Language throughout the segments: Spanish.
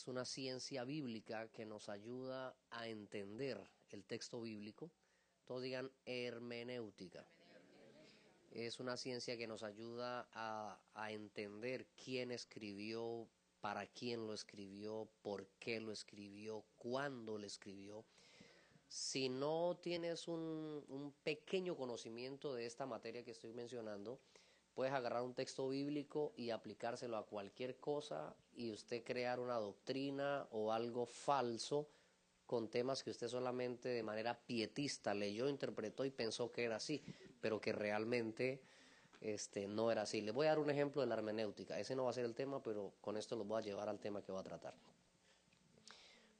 Es una ciencia bíblica que nos ayuda a entender el texto bíblico. Todos digan hermenéutica. Es una ciencia que nos ayuda a, a entender quién escribió, para quién lo escribió, por qué lo escribió, cuándo lo escribió. Si no tienes un, un pequeño conocimiento de esta materia que estoy mencionando, puedes agarrar un texto bíblico y aplicárselo a cualquier cosa y usted crear una doctrina o algo falso con temas que usted solamente de manera pietista leyó, interpretó y pensó que era así, pero que realmente este, no era así. Le voy a dar un ejemplo de la hermenéutica. Ese no va a ser el tema, pero con esto lo voy a llevar al tema que voy a tratar.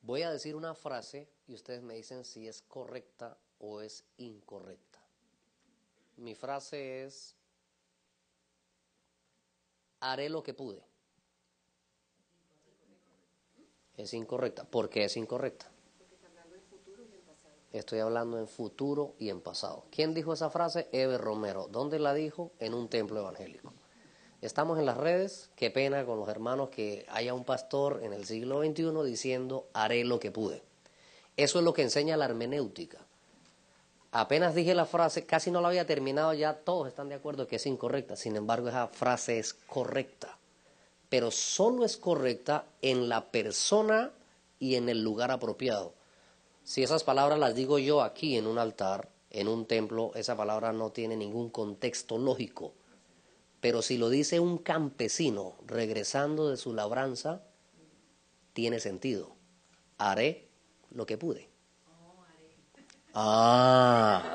Voy a decir una frase y ustedes me dicen si es correcta o es incorrecta. Mi frase es, haré lo que pude. Es incorrecta. ¿Por qué es incorrecta? Estoy hablando en futuro y en pasado. ¿Quién dijo esa frase? Eber Romero. ¿Dónde la dijo? En un templo evangélico. Estamos en las redes. Qué pena con los hermanos que haya un pastor en el siglo XXI diciendo haré lo que pude. Eso es lo que enseña la hermenéutica. Apenas dije la frase, casi no la había terminado, ya todos están de acuerdo que es incorrecta. Sin embargo, esa frase es correcta. Pero solo es correcta en la persona y en el lugar apropiado. Si esas palabras las digo yo aquí en un altar, en un templo, esa palabra no tiene ningún contexto lógico. Pero si lo dice un campesino regresando de su labranza, tiene sentido. Haré lo que pude. Ah.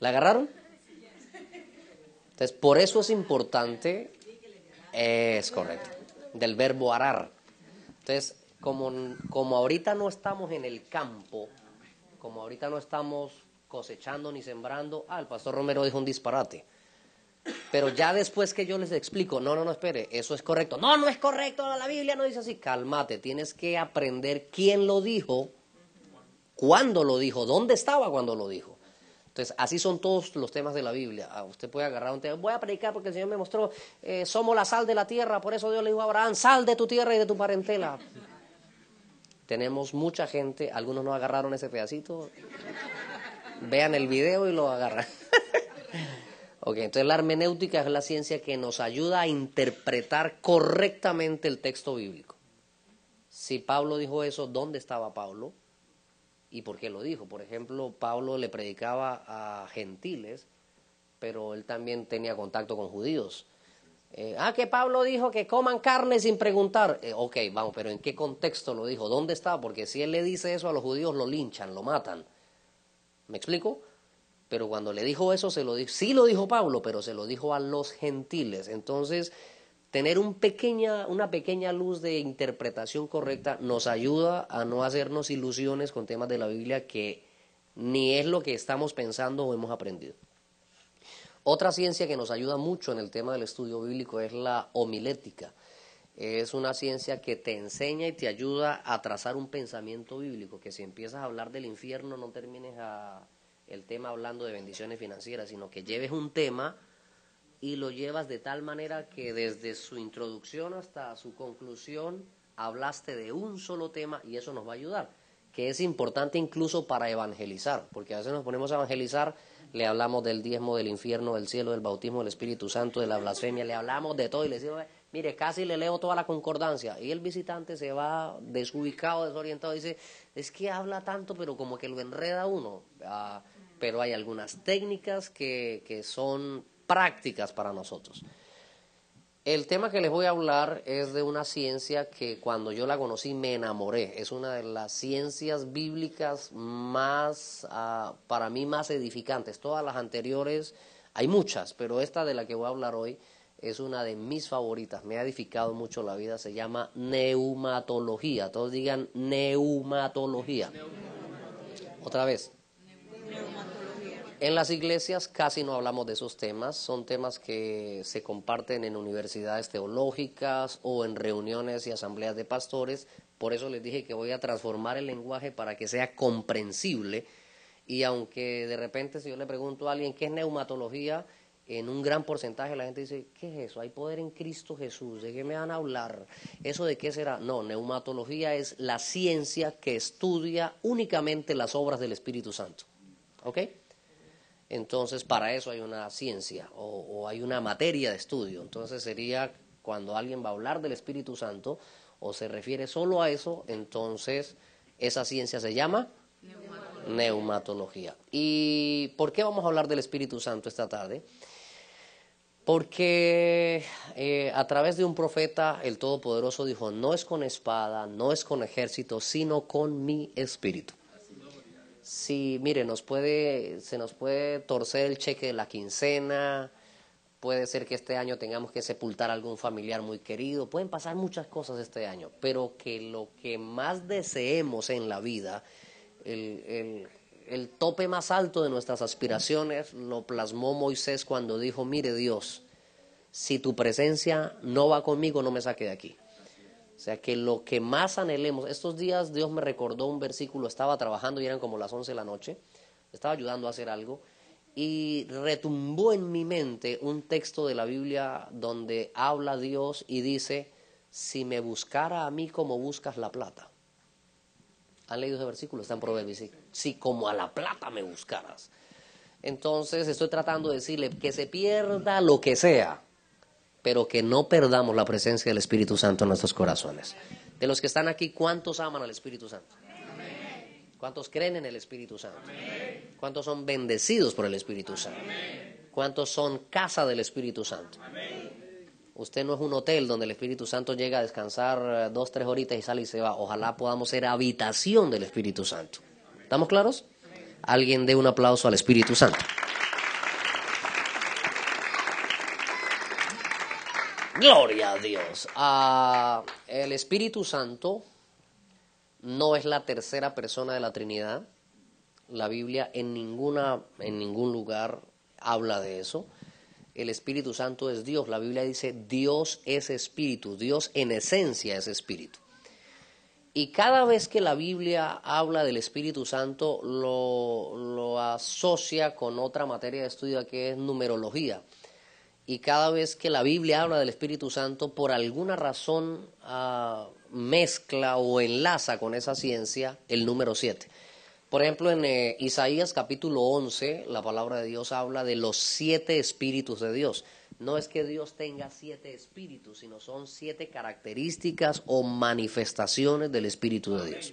¿La agarraron? Entonces, por eso es importante, es correcto, del verbo arar. Entonces, como, como ahorita no estamos en el campo, como ahorita no estamos cosechando ni sembrando, ah, el pastor Romero dijo un disparate. Pero ya después que yo les explico, no, no, no, espere, eso es correcto. No, no es correcto, la Biblia no dice así. Cálmate, tienes que aprender quién lo dijo cuándo lo dijo, dónde estaba cuando lo dijo. Entonces, así son todos los temas de la Biblia. Ah, usted puede agarrar un tema, voy a predicar porque el Señor me mostró, eh, somos la sal de la tierra, por eso Dios le dijo a Abraham, sal de tu tierra y de tu parentela. Tenemos mucha gente, algunos no agarraron ese pedacito, vean el video y lo agarran. ok, entonces la hermenéutica es la ciencia que nos ayuda a interpretar correctamente el texto bíblico. Si Pablo dijo eso, ¿dónde estaba Pablo? Y por qué lo dijo. Por ejemplo, Pablo le predicaba a gentiles, pero él también tenía contacto con judíos. Eh, ah, que Pablo dijo que coman carne sin preguntar. Eh, ok, vamos, pero ¿en qué contexto lo dijo? ¿Dónde está? Porque si él le dice eso a los judíos, lo linchan, lo matan. ¿Me explico? Pero cuando le dijo eso, se lo dijo, sí lo dijo Pablo, pero se lo dijo a los gentiles. Entonces, tener un pequeña, una pequeña luz de interpretación correcta nos ayuda a no hacernos ilusiones con temas de la Biblia que ni es lo que estamos pensando o hemos aprendido. Otra ciencia que nos ayuda mucho en el tema del estudio bíblico es la homilética. Es una ciencia que te enseña y te ayuda a trazar un pensamiento bíblico, que si empiezas a hablar del infierno no termines a el tema hablando de bendiciones financieras, sino que lleves un tema y lo llevas de tal manera que desde su introducción hasta su conclusión hablaste de un solo tema y eso nos va a ayudar, que es importante incluso para evangelizar, porque a veces nos ponemos a evangelizar, le hablamos del diezmo, del infierno, del cielo, del bautismo del Espíritu Santo, de la blasfemia, le hablamos de todo y le decimos, mire, casi le leo toda la concordancia y el visitante se va desubicado, desorientado, dice, es que habla tanto, pero como que lo enreda uno. Ah, pero hay algunas técnicas que, que son prácticas para nosotros. El tema que les voy a hablar es de una ciencia que cuando yo la conocí me enamoré. Es una de las ciencias bíblicas más, ah, para mí, más edificantes. Todas las anteriores, hay muchas, pero esta de la que voy a hablar hoy es una de mis favoritas, me ha edificado mucho la vida, se llama neumatología. Todos digan neumatología. Otra vez. En las iglesias casi no hablamos de esos temas, son temas que se comparten en universidades teológicas o en reuniones y asambleas de pastores, por eso les dije que voy a transformar el lenguaje para que sea comprensible y aunque de repente si yo le pregunto a alguien qué es neumatología, en un gran porcentaje la gente dice, ¿qué es eso? Hay poder en Cristo Jesús, ¿de qué me van a hablar? ¿Eso de qué será? No, neumatología es la ciencia que estudia únicamente las obras del Espíritu Santo. ¿Ok? Entonces, para eso hay una ciencia o, hay una materia de estudio. Entonces, sería cuando alguien va a hablar del Espíritu Santo o se refiere solo a eso, entonces esa ciencia se llama neumatología. ¿Y por qué vamos a hablar del Espíritu Santo esta tarde? Porque eh, a través de un profeta el Todopoderoso dijo, no es con espada, no es con ejército, sino con mi espíritu si, mire, nos puede, se nos puede torcer el cheque de la quincena, puede ser que este año tengamos que sepultar a algún familiar muy querido, pueden pasar muchas cosas este año, pero que lo que más deseemos en la vida, el, el, el tope más alto de nuestras aspiraciones lo plasmó Moisés cuando dijo, mire Dios, si tu presencia no va conmigo, no me saque de aquí. O sea, que lo que más anhelemos, estos días Dios me recordó un versículo, estaba trabajando y eran como las 11 de la noche, estaba ayudando a hacer algo y retumbó en mi mente un texto de la Biblia donde habla Dios y dice, si me buscara a mí como buscas la plata. ¿Han leído ese versículo? Está en Proverbios. Si como a la plata me buscaras. Entonces estoy tratando de decirle que se pierda lo que sea, pero que no perdamos la presencia del Espíritu Santo en nuestros corazones. De los que están aquí, ¿cuántos aman al Espíritu Santo? ¿Cuántos creen en el Espíritu Santo? ¿Cuántos son bendecidos por el Espíritu Santo? ¿Cuántos son casa del Espíritu Santo? Usted no es un hotel donde el Espíritu Santo llega a descansar eh, dos, tres horitas y sale y se va. Ojalá podamos ser habitación del Espíritu Santo. ¿Estamos claros? Alguien dé un aplauso al Espíritu Santo. Gloria a Dios. Ah, el Espíritu Santo no es la tercera persona de la Trinidad. La Biblia en, ninguna, en ningún lugar habla de eso. El Espíritu Santo es Dios. La Biblia dice Dios es Espíritu. Dios en esencia es Espíritu. Y cada vez que la Biblia habla del Espíritu Santo lo, lo asocia con otra materia de estudio que es numerología y cada vez que la Biblia habla del Espíritu Santo, por alguna razón ah, mezcla o enlaza con esa ciencia el número 7. Por ejemplo, en eh, Isaías capítulo 11, la palabra de Dios habla de los siete espíritus de Dios. No es que Dios tenga siete espíritus, sino son siete características o manifestaciones del Espíritu de Dios.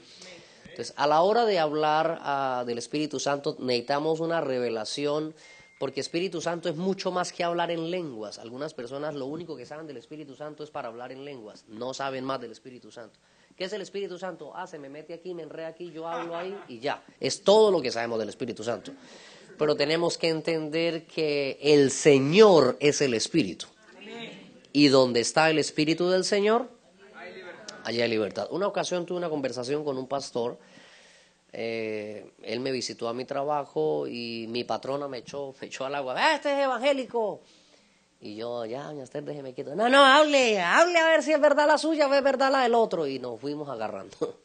Entonces, a la hora de hablar ah, del Espíritu Santo, necesitamos una revelación porque Espíritu Santo es mucho más que hablar en lenguas. Algunas personas lo único que saben del Espíritu Santo es para hablar en lenguas, no saben más del Espíritu Santo. ¿Qué es el Espíritu Santo? Ah, se me mete aquí, me enreda aquí, yo hablo ahí y ya. Es todo lo que sabemos del Espíritu Santo. Pero tenemos que entender que el Señor es el Espíritu. Y donde está el Espíritu del Señor, allá hay libertad. Una ocasión tuve una conversación con un pastor eh, él me visitó a mi trabajo y mi patrona me echó, me echó al agua, ¡Ah, este es evangélico! Y yo, ya, doña Esther, déjeme quieto. No, no, hable, hable a ver si es verdad la suya o es verdad la del otro. Y nos fuimos agarrando.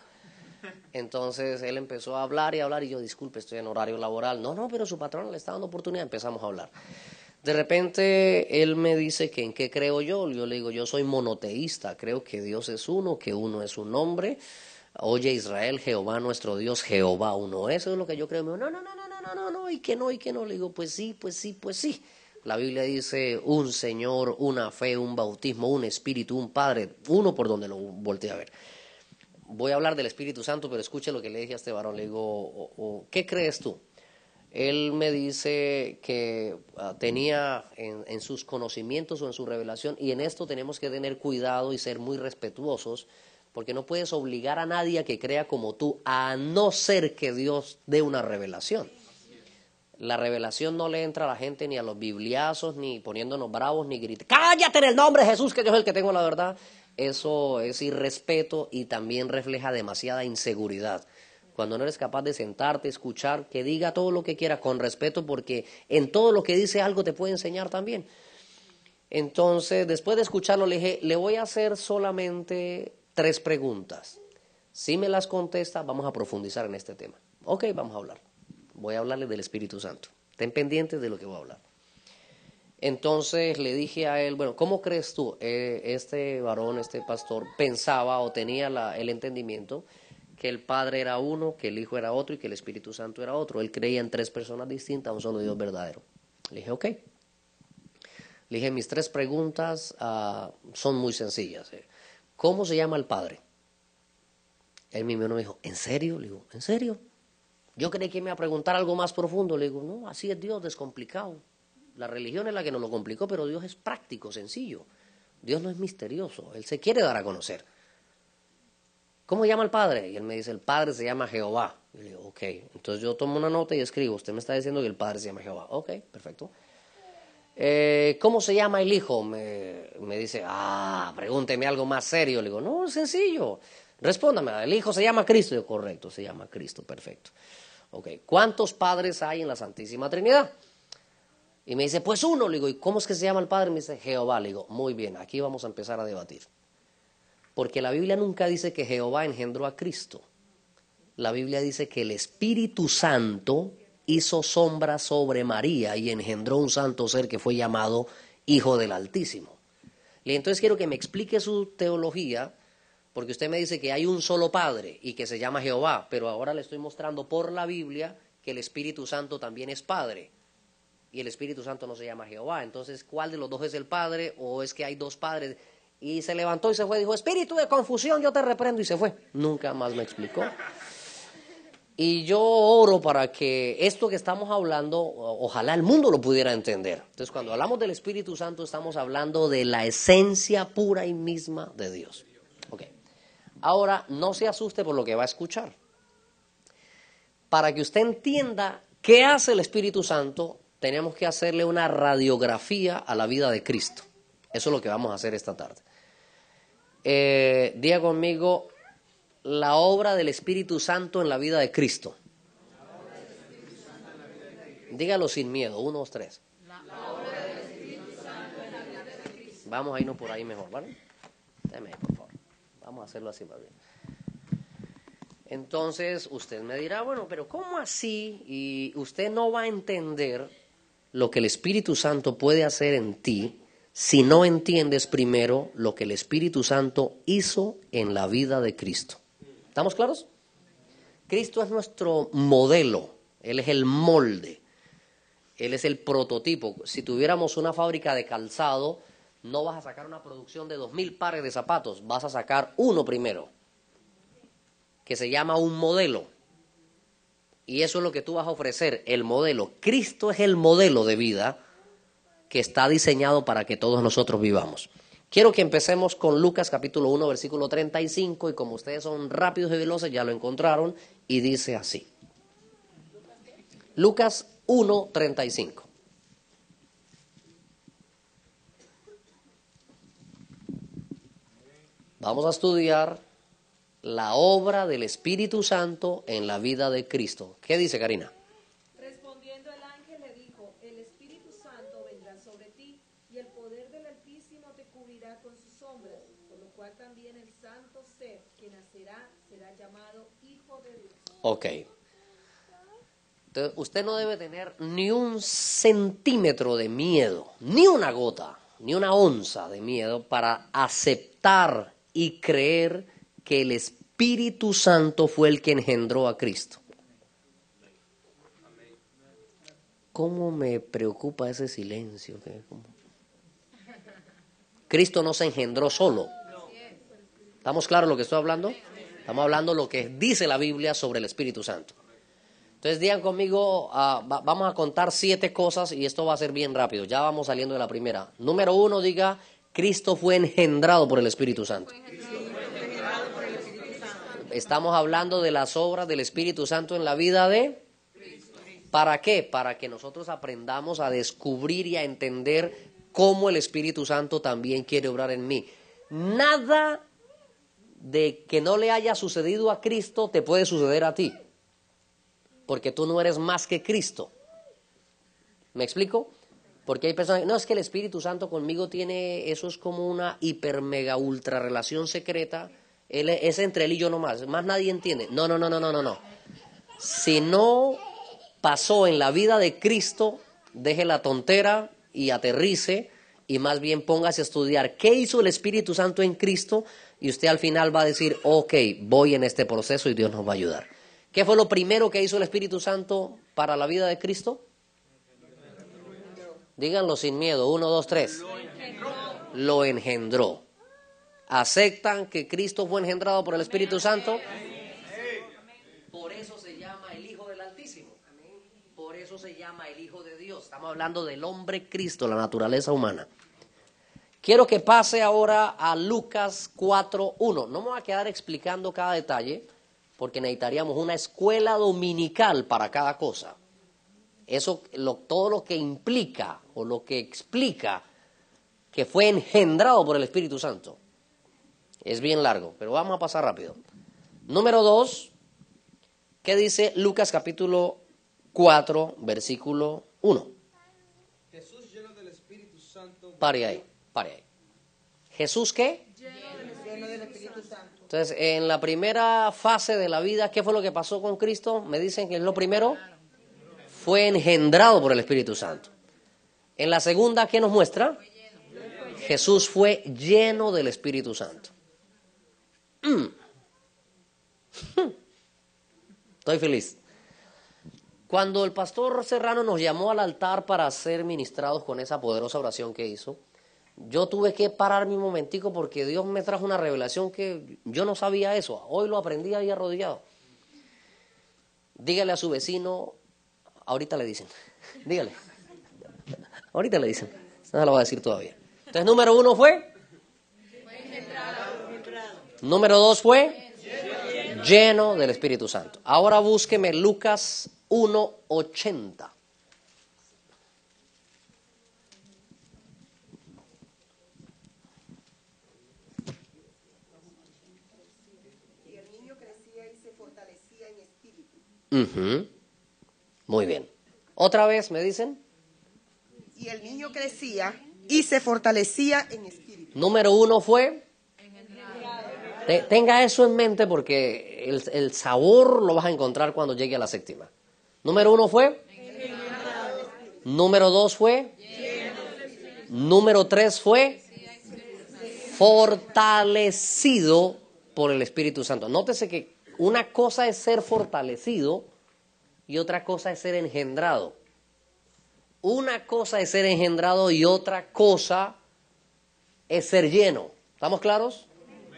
Entonces él empezó a hablar y hablar y yo, disculpe, estoy en horario laboral. No, no, pero su patrona le está dando oportunidad. Empezamos a hablar. De repente él me dice que en qué creo yo. Yo le digo, yo soy monoteísta, creo que Dios es uno, que uno es un hombre Oye Israel, Jehová nuestro Dios, Jehová uno. Eso es lo que yo creo. No, no, no, no, no, no, no, no, y que no, y que no. Le digo, pues sí, pues sí, pues sí. La Biblia dice un Señor, una fe, un bautismo, un espíritu, un Padre, uno por donde lo volteé a ver. Voy a hablar del Espíritu Santo, pero escuche lo que le dije a este varón. Le digo, ¿qué crees tú? Él me dice que ah, tenía en, en sus conocimientos o en su revelación, y en esto tenemos que tener cuidado y ser muy respetuosos porque no puedes obligar a nadie a que crea como tú, a no ser que Dios dé una revelación. La revelación no le entra a la gente ni a los bibliazos, ni poniéndonos bravos, ni gritando, cállate en el nombre de Jesús, que yo es el que tengo la verdad. Eso es irrespeto y también refleja demasiada inseguridad. Cuando no eres capaz de sentarte, escuchar, que diga todo lo que quiera con respeto, porque en todo lo que dice algo te puede enseñar también. Entonces, después de escucharlo, le dije, le voy a hacer solamente tres preguntas. Si me las contesta, vamos a profundizar en este tema. Ok, vamos a hablar. Voy a hablarle del Espíritu Santo. Estén pendientes de lo que voy a hablar. Entonces le dije a él, bueno, ¿cómo crees tú? Eh, este varón, este pastor, pensaba o tenía el entendimiento que el Padre era uno, que el Hijo era otro y que el Espíritu Santo era otro. Él creía en tres personas distintas, un solo Dios verdadero. Le dije, ok. Le dije, mis tres preguntas ah, son muy sencillas. Eh. ¿Cómo se llama el Padre? Él mismo me dijo, ¿en serio? Le digo, ¿en serio? Yo creí que me iba a preguntar algo más profundo. Le digo, no, así es Dios, descomplicado. La religión es la que nos lo complicó, pero Dios es práctico, sencillo. Dios no es misterioso, Él se quiere dar a conocer. ¿Cómo llama el Padre? Y él me dice, el Padre se llama Jehová. Y le digo, ok. Entonces yo tomo una nota y escribo, usted me está diciendo que el Padre se llama Jehová. Ok, perfecto. Eh, ¿Cómo se llama el Hijo? Me, dice, ah, pregúnteme algo más serio. Le digo, no, sencillo. Respóndame, el Hijo se llama Cristo. Yo, correcto, se llama Cristo, perfecto. Ok, ¿cuántos padres hay en la Santísima Trinidad? Y me dice, pues uno. Le digo, ¿y cómo es que se llama el Padre? Me dice, Jehová. Le digo, muy bien, aquí vamos a empezar a debatir. Porque la Biblia nunca dice que Jehová engendró a Cristo. La Biblia dice que el Espíritu Santo hizo sombra sobre María y engendró un santo ser que fue llamado Hijo del Altísimo. Y entonces quiero que me explique su teología, porque usted me dice que hay un solo Padre y que se llama Jehová, pero ahora le estoy mostrando por la Biblia que el Espíritu Santo también es Padre y el Espíritu Santo no se llama Jehová. Entonces, ¿cuál de los dos es el Padre o es que hay dos padres? Y se levantó y se fue, dijo, Espíritu de confusión, yo te reprendo y se fue. Nunca más me explicó. Y yo oro para que esto que estamos hablando, ojalá el mundo lo pudiera entender. Entonces, cuando hablamos del Espíritu Santo, estamos hablando de la esencia pura y misma de Dios. Okay. Ahora, no se asuste por lo que va a escuchar. Para que usted entienda qué hace el Espíritu Santo, tenemos que hacerle una radiografía a la vida de Cristo. Eso es lo que vamos a hacer esta tarde. Eh, diga conmigo la obra del Espíritu Santo en la vida de Cristo. Dígalo sin miedo, uno, dos, tres. Vamos a irnos por ahí mejor, ¿vale? Por favor. Vamos a hacerlo así más bien. Entonces usted me dirá, bueno, pero ¿cómo así? Y usted no va a entender lo que el Espíritu Santo puede hacer en ti si no entiendes primero lo que el Espíritu Santo hizo en la vida de Cristo. ¿Estamos claros? Cristo es nuestro modelo, Él es el molde, Él es el prototipo. Si tuviéramos una fábrica de calzado, no vas a sacar una producción de dos mil pares de zapatos, vas a sacar uno primero, que se llama un modelo. Y eso es lo que tú vas a ofrecer, el modelo. Cristo es el modelo de vida que está diseñado para que todos nosotros vivamos. Quiero que empecemos con Lucas capítulo 1, versículo 35, y como ustedes son rápidos y veloces, ya lo encontraron, y dice así. Lucas 1, 35. Vamos a estudiar la obra del Espíritu Santo en la vida de Cristo. ¿Qué dice Karina? Respondiendo el ángel le dijo, el Espíritu Santo vendrá sobre ti y el poder del Altísimo te cubrirá con sus sombras, por lo cual también el santo ser que nacerá será llamado Hijo de Dios. Ok. Entonces, usted no debe tener ni un centímetro de miedo, ni una gota, ni una onza de miedo para aceptar y creer que el Espíritu Santo fue el que engendró a Cristo. ¿Cómo me preocupa ese silencio? Cristo no se engendró solo. ¿Estamos claros lo que estoy hablando? Estamos hablando lo que dice la Biblia sobre el Espíritu Santo. Entonces digan conmigo, ah, vamos a contar siete cosas y esto va a ser bien rápido. Ya vamos saliendo de la primera. Número uno, diga, Cristo fue engendrado por el Espíritu Santo estamos hablando de las obras del Espíritu Santo en la vida de... ¿Para qué? Para que nosotros aprendamos a descubrir y a entender cómo el Espíritu Santo también quiere obrar en mí. Nada de que no le haya sucedido a Cristo te puede suceder a ti, porque tú no eres más que Cristo. ¿Me explico? Porque hay personas, no es que el Espíritu Santo conmigo tiene, eso es como una hiper mega ultra relación secreta, él, es entre él y yo nomás, más nadie entiende. No, no, no, no, no, no, no. Si no pasó en la vida de Cristo, deje la tontera y aterrice y más bien póngase a estudiar qué hizo el Espíritu Santo en Cristo y usted al final va a decir, ok, voy en este proceso y Dios nos va a ayudar. ¿Qué fue lo primero que hizo el Espíritu Santo para la vida de Cristo? Díganlo sin miedo. Uno, dos, tres. Lo engendró. ¿Aceptan que Cristo fue engendrado por el Espíritu Santo? Por eso se llama el Hijo del Altísimo. Por eso se llama el Hijo de Dios. Estamos hablando del hombre Cristo, la naturaleza humana. Quiero que pase ahora a Lucas 4.1. No me voy a quedar explicando cada detalle porque necesitaríamos una escuela dominical para cada cosa. Eso, lo, todo lo que implica o lo que explica que fue engendrado por el Espíritu Santo. Es bien largo, pero vamos a pasar rápido. Número dos, ¿qué dice Lucas capítulo 4, versículo 1? Jesús lleno del Espíritu Santo. Pare ahí, pare ahí. ¿Jesús qué? Lleno del Espíritu Santo. Entonces, en la primera fase de la vida, ¿qué fue lo que pasó con Cristo? Me dicen que es lo primero. Fue engendrado por el Espíritu Santo. En la segunda, ¿qué nos muestra? Jesús fue lleno del Espíritu Santo. Mm. Estoy feliz. Cuando el pastor Serrano nos llamó al altar para ser ministrados con esa poderosa oración que hizo, yo tuve que parar mi momentico porque Dios me trajo una revelación que yo no sabía eso. Hoy lo aprendí ahí arrodillado. Dígale a su vecino, ahorita le dicen, dígale, ahorita le dicen, no lo voy a decir todavía. Entonces, número uno fue, número dos fue, lleno del Espíritu Santo. Ahora búsqueme Lucas 1.80. Y el niño crecía y se fortalecía en Muy bien. Otra vez, me dicen. Y el niño crecía y se fortalecía en espíritu. Número uno fue. Te- tenga eso en mente porque el, el sabor lo vas a encontrar cuando llegue a la séptima. Número uno fue. Número dos fue. Número tres fue. Fortalecido por el Espíritu Santo. Nótese que una cosa es ser fortalecido y otra cosa es ser engendrado. Una cosa es ser engendrado y otra cosa es ser lleno. ¿Estamos claros?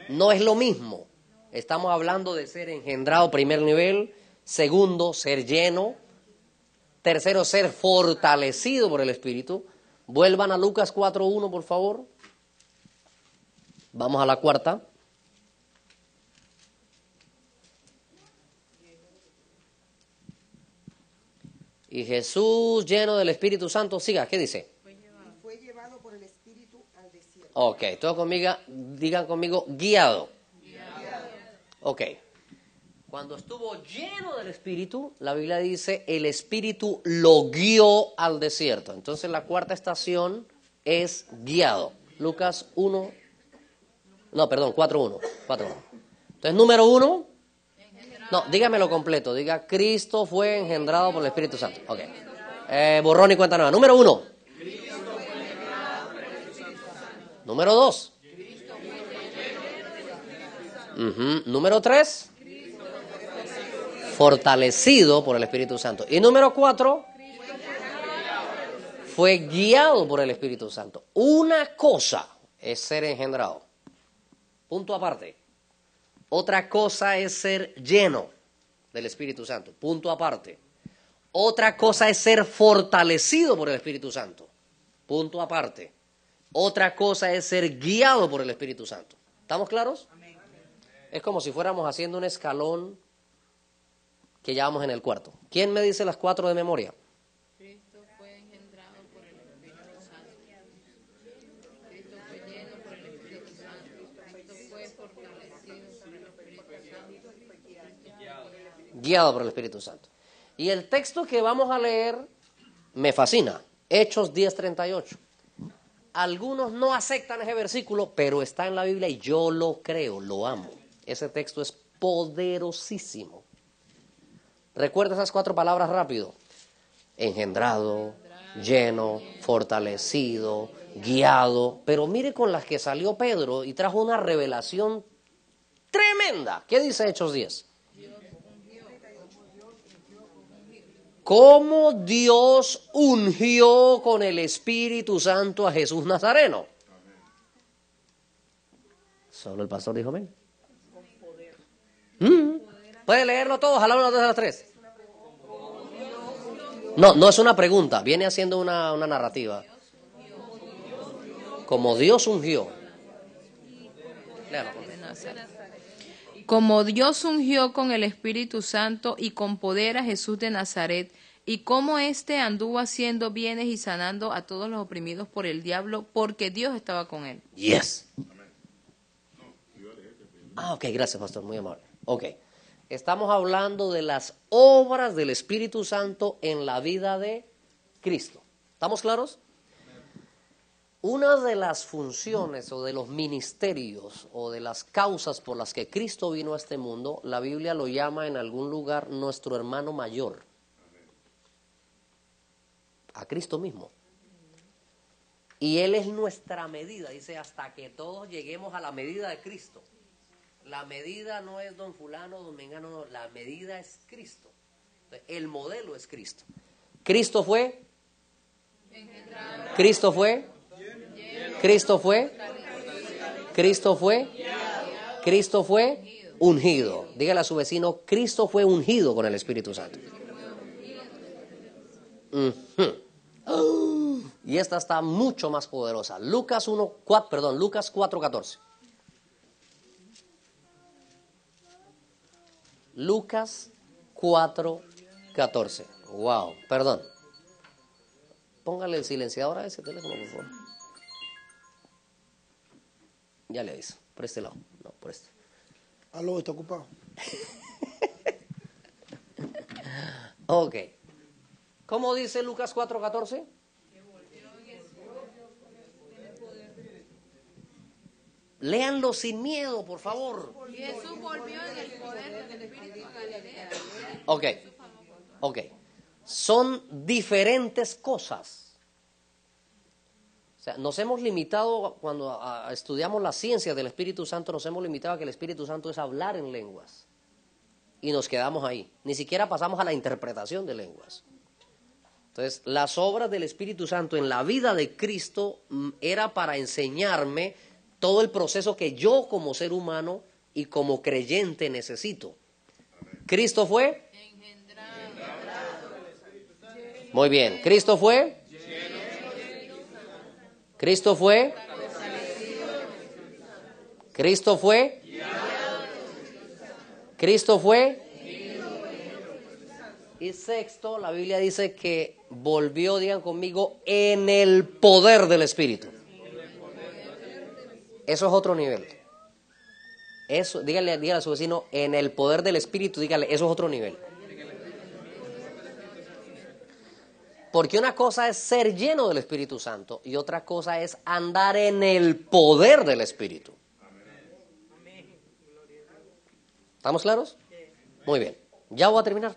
No es lo mismo. Estamos hablando de ser engendrado, primer nivel. Segundo, ser lleno. Tercero, ser fortalecido por el Espíritu. Vuelvan a Lucas 4.1, por favor. Vamos a la cuarta. Y Jesús, lleno del Espíritu Santo, siga, ¿qué dice? Y fue llevado por el espíritu al desierto. Ok, todos conmigo, digan conmigo, guiado. Ok. Cuando estuvo lleno del Espíritu, la Biblia dice, el Espíritu lo guió al desierto. Entonces la cuarta estación es guiado. Lucas 1, no, perdón, 4.1. 4.1. Entonces, número uno, no, dígamelo completo. Diga, Cristo fue engendrado por el Espíritu Santo. Ok. Eh, borrón y cuenta nueva. Número uno. Número dos. Número tres. Fortalecido por el Espíritu Santo. Y número cuatro. Fue guiado por el Espíritu Santo. Una cosa es ser engendrado. Punto aparte. Otra cosa es ser lleno del Espíritu Santo. Punto aparte. Otra cosa es ser fortalecido por el Espíritu Santo. Punto aparte. Otra cosa es ser guiado por el Espíritu Santo. ¿Estamos claros? Es como si fuéramos haciendo un escalón que ya vamos en el cuarto. ¿Quién me dice las cuatro de memoria? Cristo fue engendrado por el Espíritu Santo. Cristo fue lleno por el Espíritu Santo. Cristo fue fortalecido por el Espíritu Santo. Guiado por el Espíritu Santo. Y el texto que vamos a leer me fascina, Hechos 10:38. Algunos no aceptan ese versículo, pero está en la Biblia y yo lo creo, lo amo. Ese texto es poderosísimo. Recuerda esas cuatro palabras rápido. Engendrado, lleno, fortalecido, guiado. Pero mire con las que salió Pedro y trajo una revelación tremenda. ¿Qué dice Hechos 10? Cómo Dios ungió con el Espíritu Santo a Jesús Nazareno. Solo el pastor dijo amén. Mm. Puede leerlo todos a la una, dos, las tres. No, no es una pregunta, viene haciendo una, una narrativa. Como Dios ungió. Léalo, por favor. de Nazaret. Como Dios ungió con el Espíritu Santo y con poder a Jesús de Nazaret, y como éste anduvo haciendo bienes y sanando a todos los oprimidos por el diablo, porque Dios estaba con él. Yes. Ah, ok, gracias, pastor, muy amable. Ok. Estamos hablando de las obras del Espíritu Santo en la vida de Cristo. ¿Estamos claros? Una de las funciones o de los ministerios o de las causas por las que Cristo vino a este mundo, la Biblia lo llama en algún lugar nuestro hermano mayor. A Cristo mismo. Y Él es nuestra medida, dice, hasta que todos lleguemos a la medida de Cristo. La medida no es don fulano, don mengano, no, la medida es Cristo. El modelo es Cristo. Cristo fue. Cristo fue. Cristo fue. Cristo fue. Cristo fue ungido. Dígale a su vecino, Cristo fue ungido con el Espíritu Santo. Y esta está mucho más poderosa. Lucas 1, 4, perdón, Lucas 4:14. Lucas 4:14. Wow, perdón. Póngale el silenciador a ese teléfono, por favor. Ya le aviso. Por este lado. No, por este. Aló, está ocupado. Ok. ¿Cómo dice Lucas 4:14? Léanlo sin miedo, por favor. Jesús volvió en el poder del Espíritu Galilea. Ok, ok. Son diferentes cosas. Sea, nos hemos limitado, cuando a- a- estudiamos la ciencia del Espíritu Santo, nos hemos limitado a que el Espíritu Santo es hablar en lenguas. Y nos quedamos ahí. Ni siquiera pasamos a la interpretación de lenguas. Entonces, las obras del Espíritu Santo en la vida de Cristo mm, era para enseñarme todo el proceso que yo como ser humano y como creyente necesito. Cristo fue Muy bien. ¿Cristo fue? ¿Cristo fue? ¿Cristo fue? ¿Cristo fue? Y sexto, la Biblia dice que volvió, digan conmigo, en el poder del Espíritu. Eso es otro nivel. Eso, dígale, dígale a su vecino, en el poder del Espíritu, dígale, eso es otro nivel. Porque una cosa es ser lleno del Espíritu Santo y otra cosa es andar en el poder del Espíritu. ¿Estamos claros? Muy bien. Ya voy a terminar.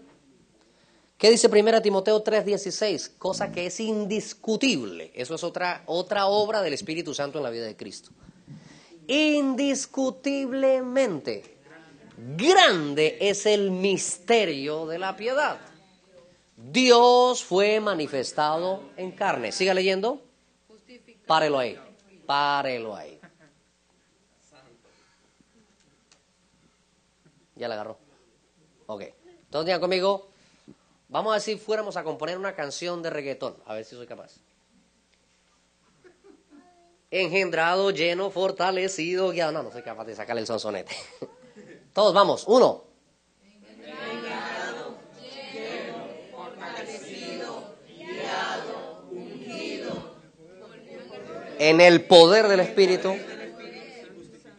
¿Qué dice 1 Timoteo 3:16? Cosa que es indiscutible. Eso es otra, otra obra del Espíritu Santo en la vida de Cristo. Indiscutiblemente grande es el misterio de la piedad. Dios fue manifestado en carne. Siga leyendo. Párelo ahí. Párelo ahí. Ya la agarró. Ok. Entonces digan conmigo. Vamos a decir fuéramos a componer una canción de reggaetón. A ver si soy capaz. Engendrado, lleno, fortalecido, guiado. No, no soy capaz de sacarle el sonsonete. Todos vamos. Uno. En el poder del Espíritu.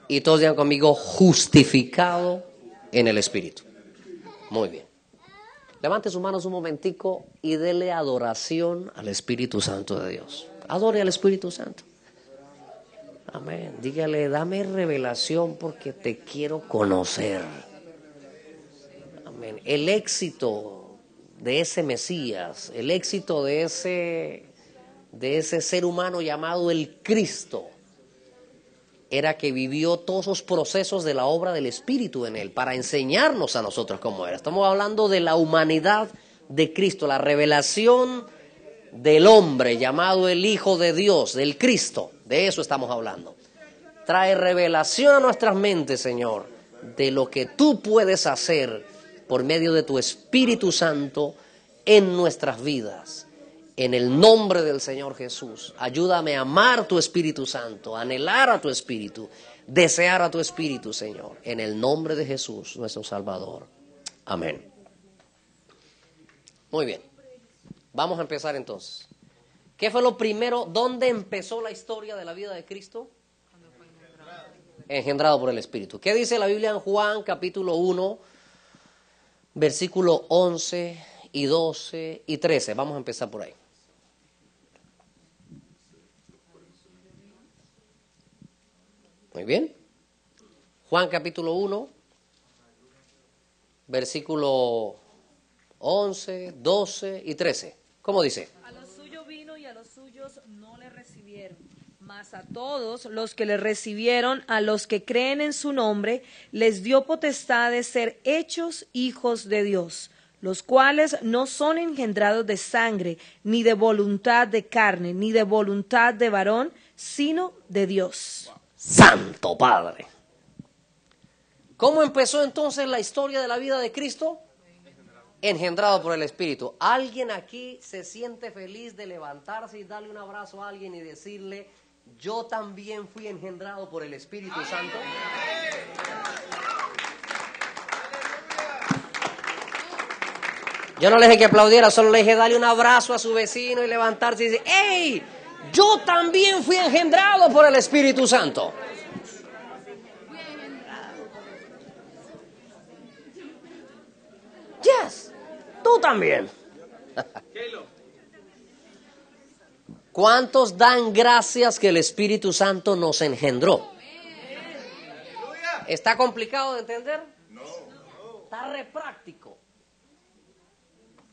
Y todos digan conmigo, justificado en el Espíritu. Muy bien. Levante sus manos un momentico y dele adoración al Espíritu Santo de Dios. Adore al Espíritu Santo. Amén. Dígale, dame revelación porque te quiero conocer. Amén. El éxito de ese Mesías, el éxito de ese, de ese ser humano llamado el Cristo, era que vivió todos esos procesos de la obra del Espíritu en él para enseñarnos a nosotros cómo era. Estamos hablando de la humanidad de Cristo, la revelación del hombre llamado el Hijo de Dios, del Cristo. De eso estamos hablando. Trae revelación a nuestras mentes, Señor, de lo que tú puedes hacer por medio de tu Espíritu Santo en nuestras vidas. En el nombre del Señor Jesús, ayúdame a amar tu Espíritu Santo, a anhelar a tu Espíritu, desear a tu Espíritu, Señor. En el nombre de Jesús, nuestro Salvador. Amén. Muy bien. Vamos a empezar entonces. ¿Qué fue lo primero? ¿Dónde empezó la historia de la vida de Cristo? Engendrado por el Espíritu. ¿Qué dice la Biblia en Juan capítulo 1, versículo 11 y 12 y 13? Vamos a empezar por ahí. Muy bien. Juan capítulo 1, versículo 11, 12 y 13. ¿Cómo dice? A los suyos vino y a los suyos no le recibieron. Mas a todos los que le recibieron, a los que creen en su nombre, les dio potestad de ser hechos hijos de Dios, los cuales no son engendrados de sangre, ni de voluntad de carne, ni de voluntad de varón, sino de Dios. Santo Padre. ¿Cómo empezó entonces la historia de la vida de Cristo? Engendrado por el Espíritu. ¿Alguien aquí se siente feliz de levantarse y darle un abrazo a alguien y decirle, yo también fui engendrado por el Espíritu Santo? Yo no le dije que aplaudiera, solo le dije darle un abrazo a su vecino y levantarse y decir, ¡Hey! Yo también fui engendrado por el Espíritu Santo. Yes, tú también. ¿Cuántos dan gracias que el Espíritu Santo nos engendró? ¿Está complicado de entender? No. Está re práctico.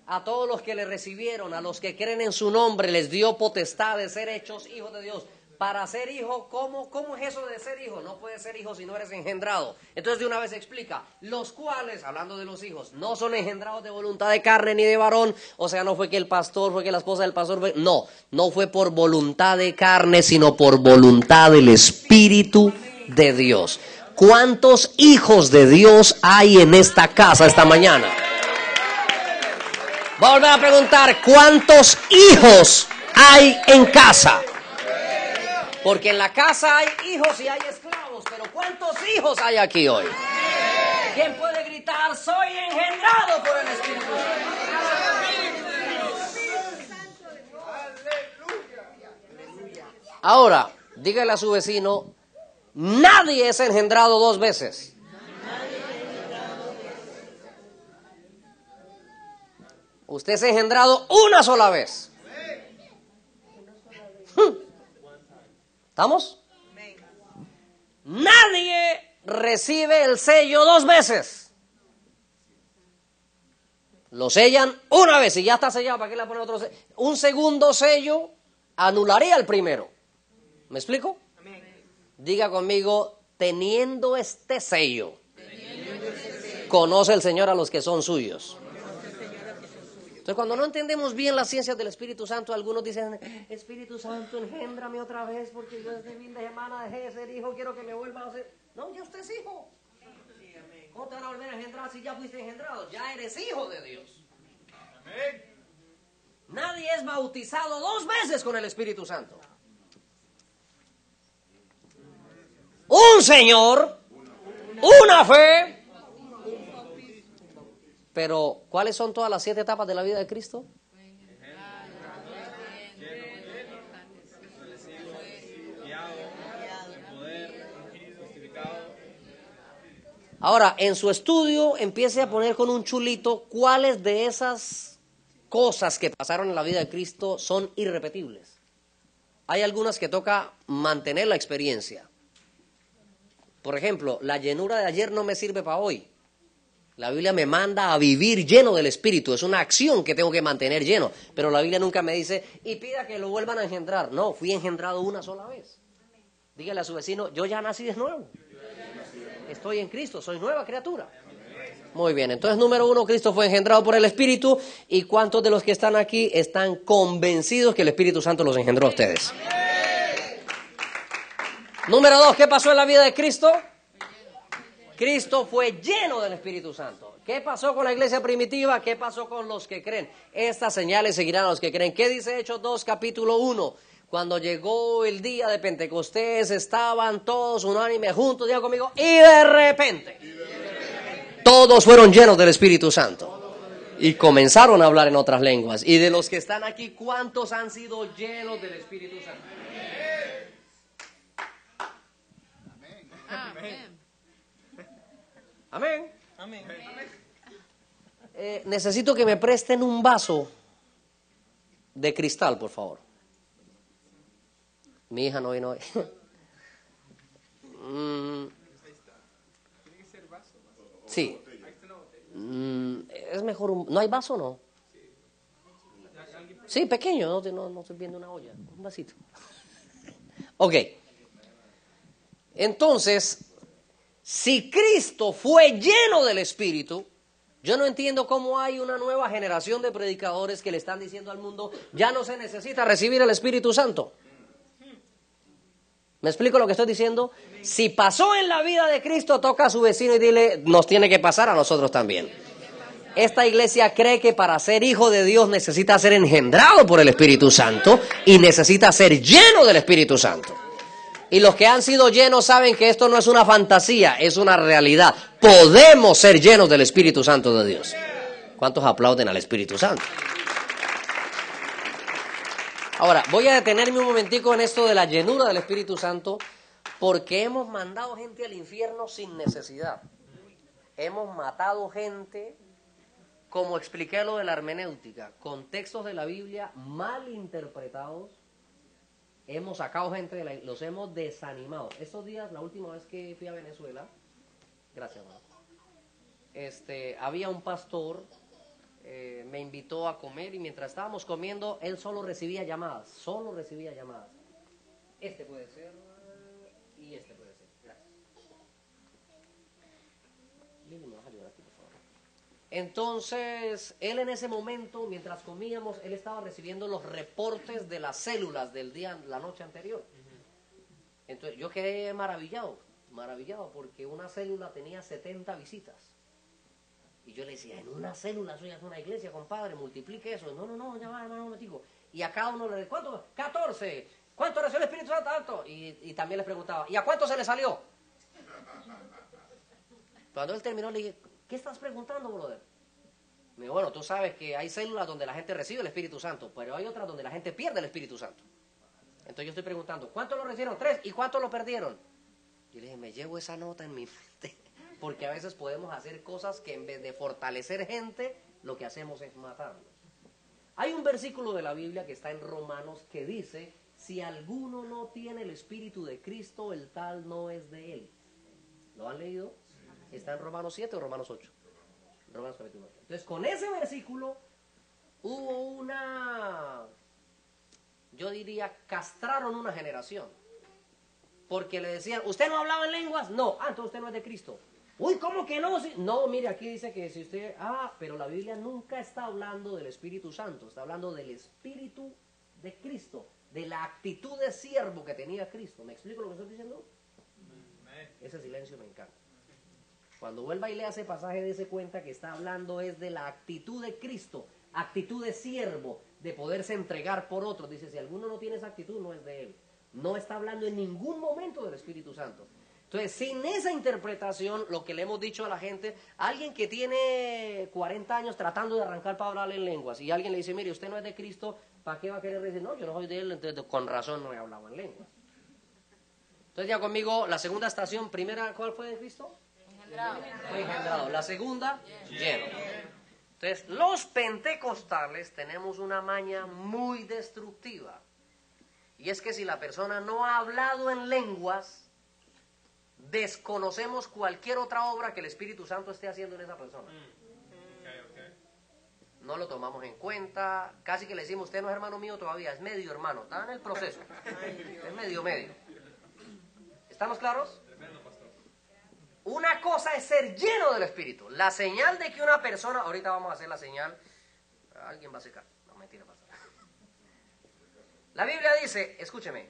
A todos los que le recibieron, a los que creen en su nombre, les dio potestad de ser hechos hijos de Dios. Para ser hijo, ¿cómo, ¿cómo es eso de ser hijo? No puedes ser hijo si no eres engendrado. Entonces de una vez explica, los cuales, hablando de los hijos, no son engendrados de voluntad de carne ni de varón. O sea, no fue que el pastor, fue que la esposa del pastor, fue... no, no fue por voluntad de carne, sino por voluntad del Espíritu de Dios. ¿Cuántos hijos de Dios hay en esta casa esta mañana? Voy a volver a preguntar, ¿cuántos hijos hay en casa? Porque en la casa hay hijos y hay esclavos, pero ¿cuántos hijos hay aquí hoy? ¿Quién puede gritar, soy engendrado por el Espíritu Santo? Ahora, dígale a su vecino, nadie es engendrado dos veces. Usted es engendrado una sola vez. ¿Estamos? Nadie recibe el sello dos veces. Lo sellan una vez y ya está sellado. ¿Para qué le ponen otro sello? Un segundo sello anularía el primero. ¿Me explico? Diga conmigo, teniendo este sello, conoce el Señor a los que son suyos. Entonces, cuando no entendemos bien las ciencias del Espíritu Santo, algunos dicen, Espíritu Santo, engendrame otra vez porque yo desde mi semana dejé de ser hijo, quiero que me vuelva a ser... No, ya usted es hijo. ¿Cómo te van a volver a engendrar si ya fuiste engendrado? Ya eres hijo de Dios. Nadie es bautizado dos veces con el Espíritu Santo. Un Señor, una fe, pero, ¿cuáles son todas las siete etapas de la vida de Cristo? Ahora, en su estudio empiece a poner con un chulito cuáles de esas cosas que pasaron en la vida de Cristo son irrepetibles. Hay algunas que toca mantener la experiencia. Por ejemplo, la llenura de ayer no me sirve para hoy. La Biblia me manda a vivir lleno del Espíritu. Es una acción que tengo que mantener lleno. Pero la Biblia nunca me dice, y pida que lo vuelvan a engendrar. No, fui engendrado una sola vez. Dígale a su vecino, yo ya nací de nuevo. Estoy en Cristo, soy nueva criatura. Muy bien, entonces número uno, Cristo fue engendrado por el Espíritu. ¿Y cuántos de los que están aquí están convencidos que el Espíritu Santo los engendró a ustedes? Número dos, ¿qué pasó en la vida de Cristo? Cristo fue lleno del Espíritu Santo. ¿Qué pasó con la iglesia primitiva? ¿Qué pasó con los que creen? Estas señales seguirán a los que creen. ¿Qué dice Hechos 2, capítulo 1? Cuando llegó el día de Pentecostés, estaban todos unánimes juntos, digan conmigo, y de repente, todos fueron llenos del Espíritu Santo. Y comenzaron a hablar en otras lenguas. Y de los que están aquí, ¿cuántos han sido llenos del Espíritu Santo? Amén. Amén. Eh, necesito que me presten un vaso de cristal, por favor. Mi hija no vino hoy. Mm, sí. Mm, es mejor un... ¿No hay vaso o no? Sí, pequeño, no, no, no estoy viendo una olla, un vasito. Ok. Entonces, si Cristo fue lleno del Espíritu, yo no entiendo cómo hay una nueva generación de predicadores que le están diciendo al mundo, ya no se necesita recibir el Espíritu Santo. ¿Me explico lo que estoy diciendo? Si pasó en la vida de Cristo, toca a su vecino y dile, nos tiene que pasar a nosotros también. Esta iglesia cree que para ser hijo de Dios necesita ser engendrado por el Espíritu Santo y necesita ser lleno del Espíritu Santo. Y los que han sido llenos saben que esto no es una fantasía, es una realidad. Podemos ser llenos del Espíritu Santo de Dios. ¿Cuántos aplauden al Espíritu Santo? Ahora, voy a detenerme un momentico en esto de la llenura del Espíritu Santo, porque hemos mandado gente al infierno sin necesidad. Hemos matado gente, como expliqué lo de la hermenéutica, con textos de la Biblia mal interpretados. Hemos sacado gente, de la, los hemos desanimado. Estos días, la última vez que fui a Venezuela, gracias, este, había un pastor eh, me invitó a comer y mientras estábamos comiendo, él solo recibía llamadas, solo recibía llamadas. Este puede ser y este puede ser. Gracias. Lili, ¿me vas a ayudar aquí, por favor? Entonces, él en ese momento, mientras comíamos, él estaba recibiendo los reportes de las células del día, la noche anterior. Entonces, yo quedé maravillado, maravillado, porque una célula tenía 70 visitas. Y yo le decía, en una célula, eso ya es una iglesia, compadre, multiplique eso. No, no, no, ya va, hermano, un momentico. Y a cada uno le decía, ¿cuánto? 14. ¿Cuánto recibió el Espíritu Santo? Y también les preguntaba, ¿y a cuánto se le salió? Cuando él terminó, le dije, ¿qué estás preguntando, brother? Me dijo, bueno, tú sabes que hay células donde la gente recibe el Espíritu Santo, pero hay otras donde la gente pierde el Espíritu Santo. Entonces yo estoy preguntando, ¿cuántos lo recibieron? Tres. ¿Y cuántos lo perdieron? Yo le dije, me llevo esa nota en mi mente porque a veces podemos hacer cosas que en vez de fortalecer gente, lo que hacemos es matarlos. Hay un versículo de la Biblia que está en Romanos que dice, si alguno no tiene el Espíritu de Cristo, el tal no es de él. ¿Lo han leído? Está en Romanos 7 o Romanos 8. Romanos capítulo 8. Entonces, con ese versículo hubo una, yo diría, castraron una generación. Porque le decían, ¿usted no hablaba en lenguas? No, ah, entonces usted no es de Cristo. Uy, ¿cómo que no? No, mire, aquí dice que si usted... Ah, pero la Biblia nunca está hablando del Espíritu Santo, está hablando del Espíritu de Cristo, de la actitud de siervo que tenía Cristo. ¿Me explico lo que estoy diciendo? Ese silencio me encanta. Cuando vuelva y lea ese pasaje, dése cuenta que está hablando es de la actitud de Cristo, actitud de siervo, de poderse entregar por otros. Dice, si alguno no tiene esa actitud, no es de él. No está hablando en ningún momento del Espíritu Santo. Entonces, sin esa interpretación, lo que le hemos dicho a la gente, alguien que tiene 40 años tratando de arrancar para hablarle en lenguas, y alguien le dice, mire, usted no es de Cristo, ¿para qué va a querer decir, no, yo no soy de él, entonces con razón no he hablado en lenguas? Entonces ya conmigo, la segunda estación, primera, ¿cuál fue de Cristo? Fue engendrado. La segunda, lleno. Entonces, los pentecostales tenemos una maña muy destructiva. Y es que si la persona no ha hablado en lenguas, desconocemos cualquier otra obra que el Espíritu Santo esté haciendo en esa persona. No lo tomamos en cuenta, casi que le decimos, usted no es hermano mío todavía, es medio hermano, está en el proceso, es medio medio. ¿Estamos claros? Una cosa es ser lleno del Espíritu. La señal de que una persona, ahorita vamos a hacer la señal, alguien va a secar, no mentira, pasa. La Biblia dice, escúcheme,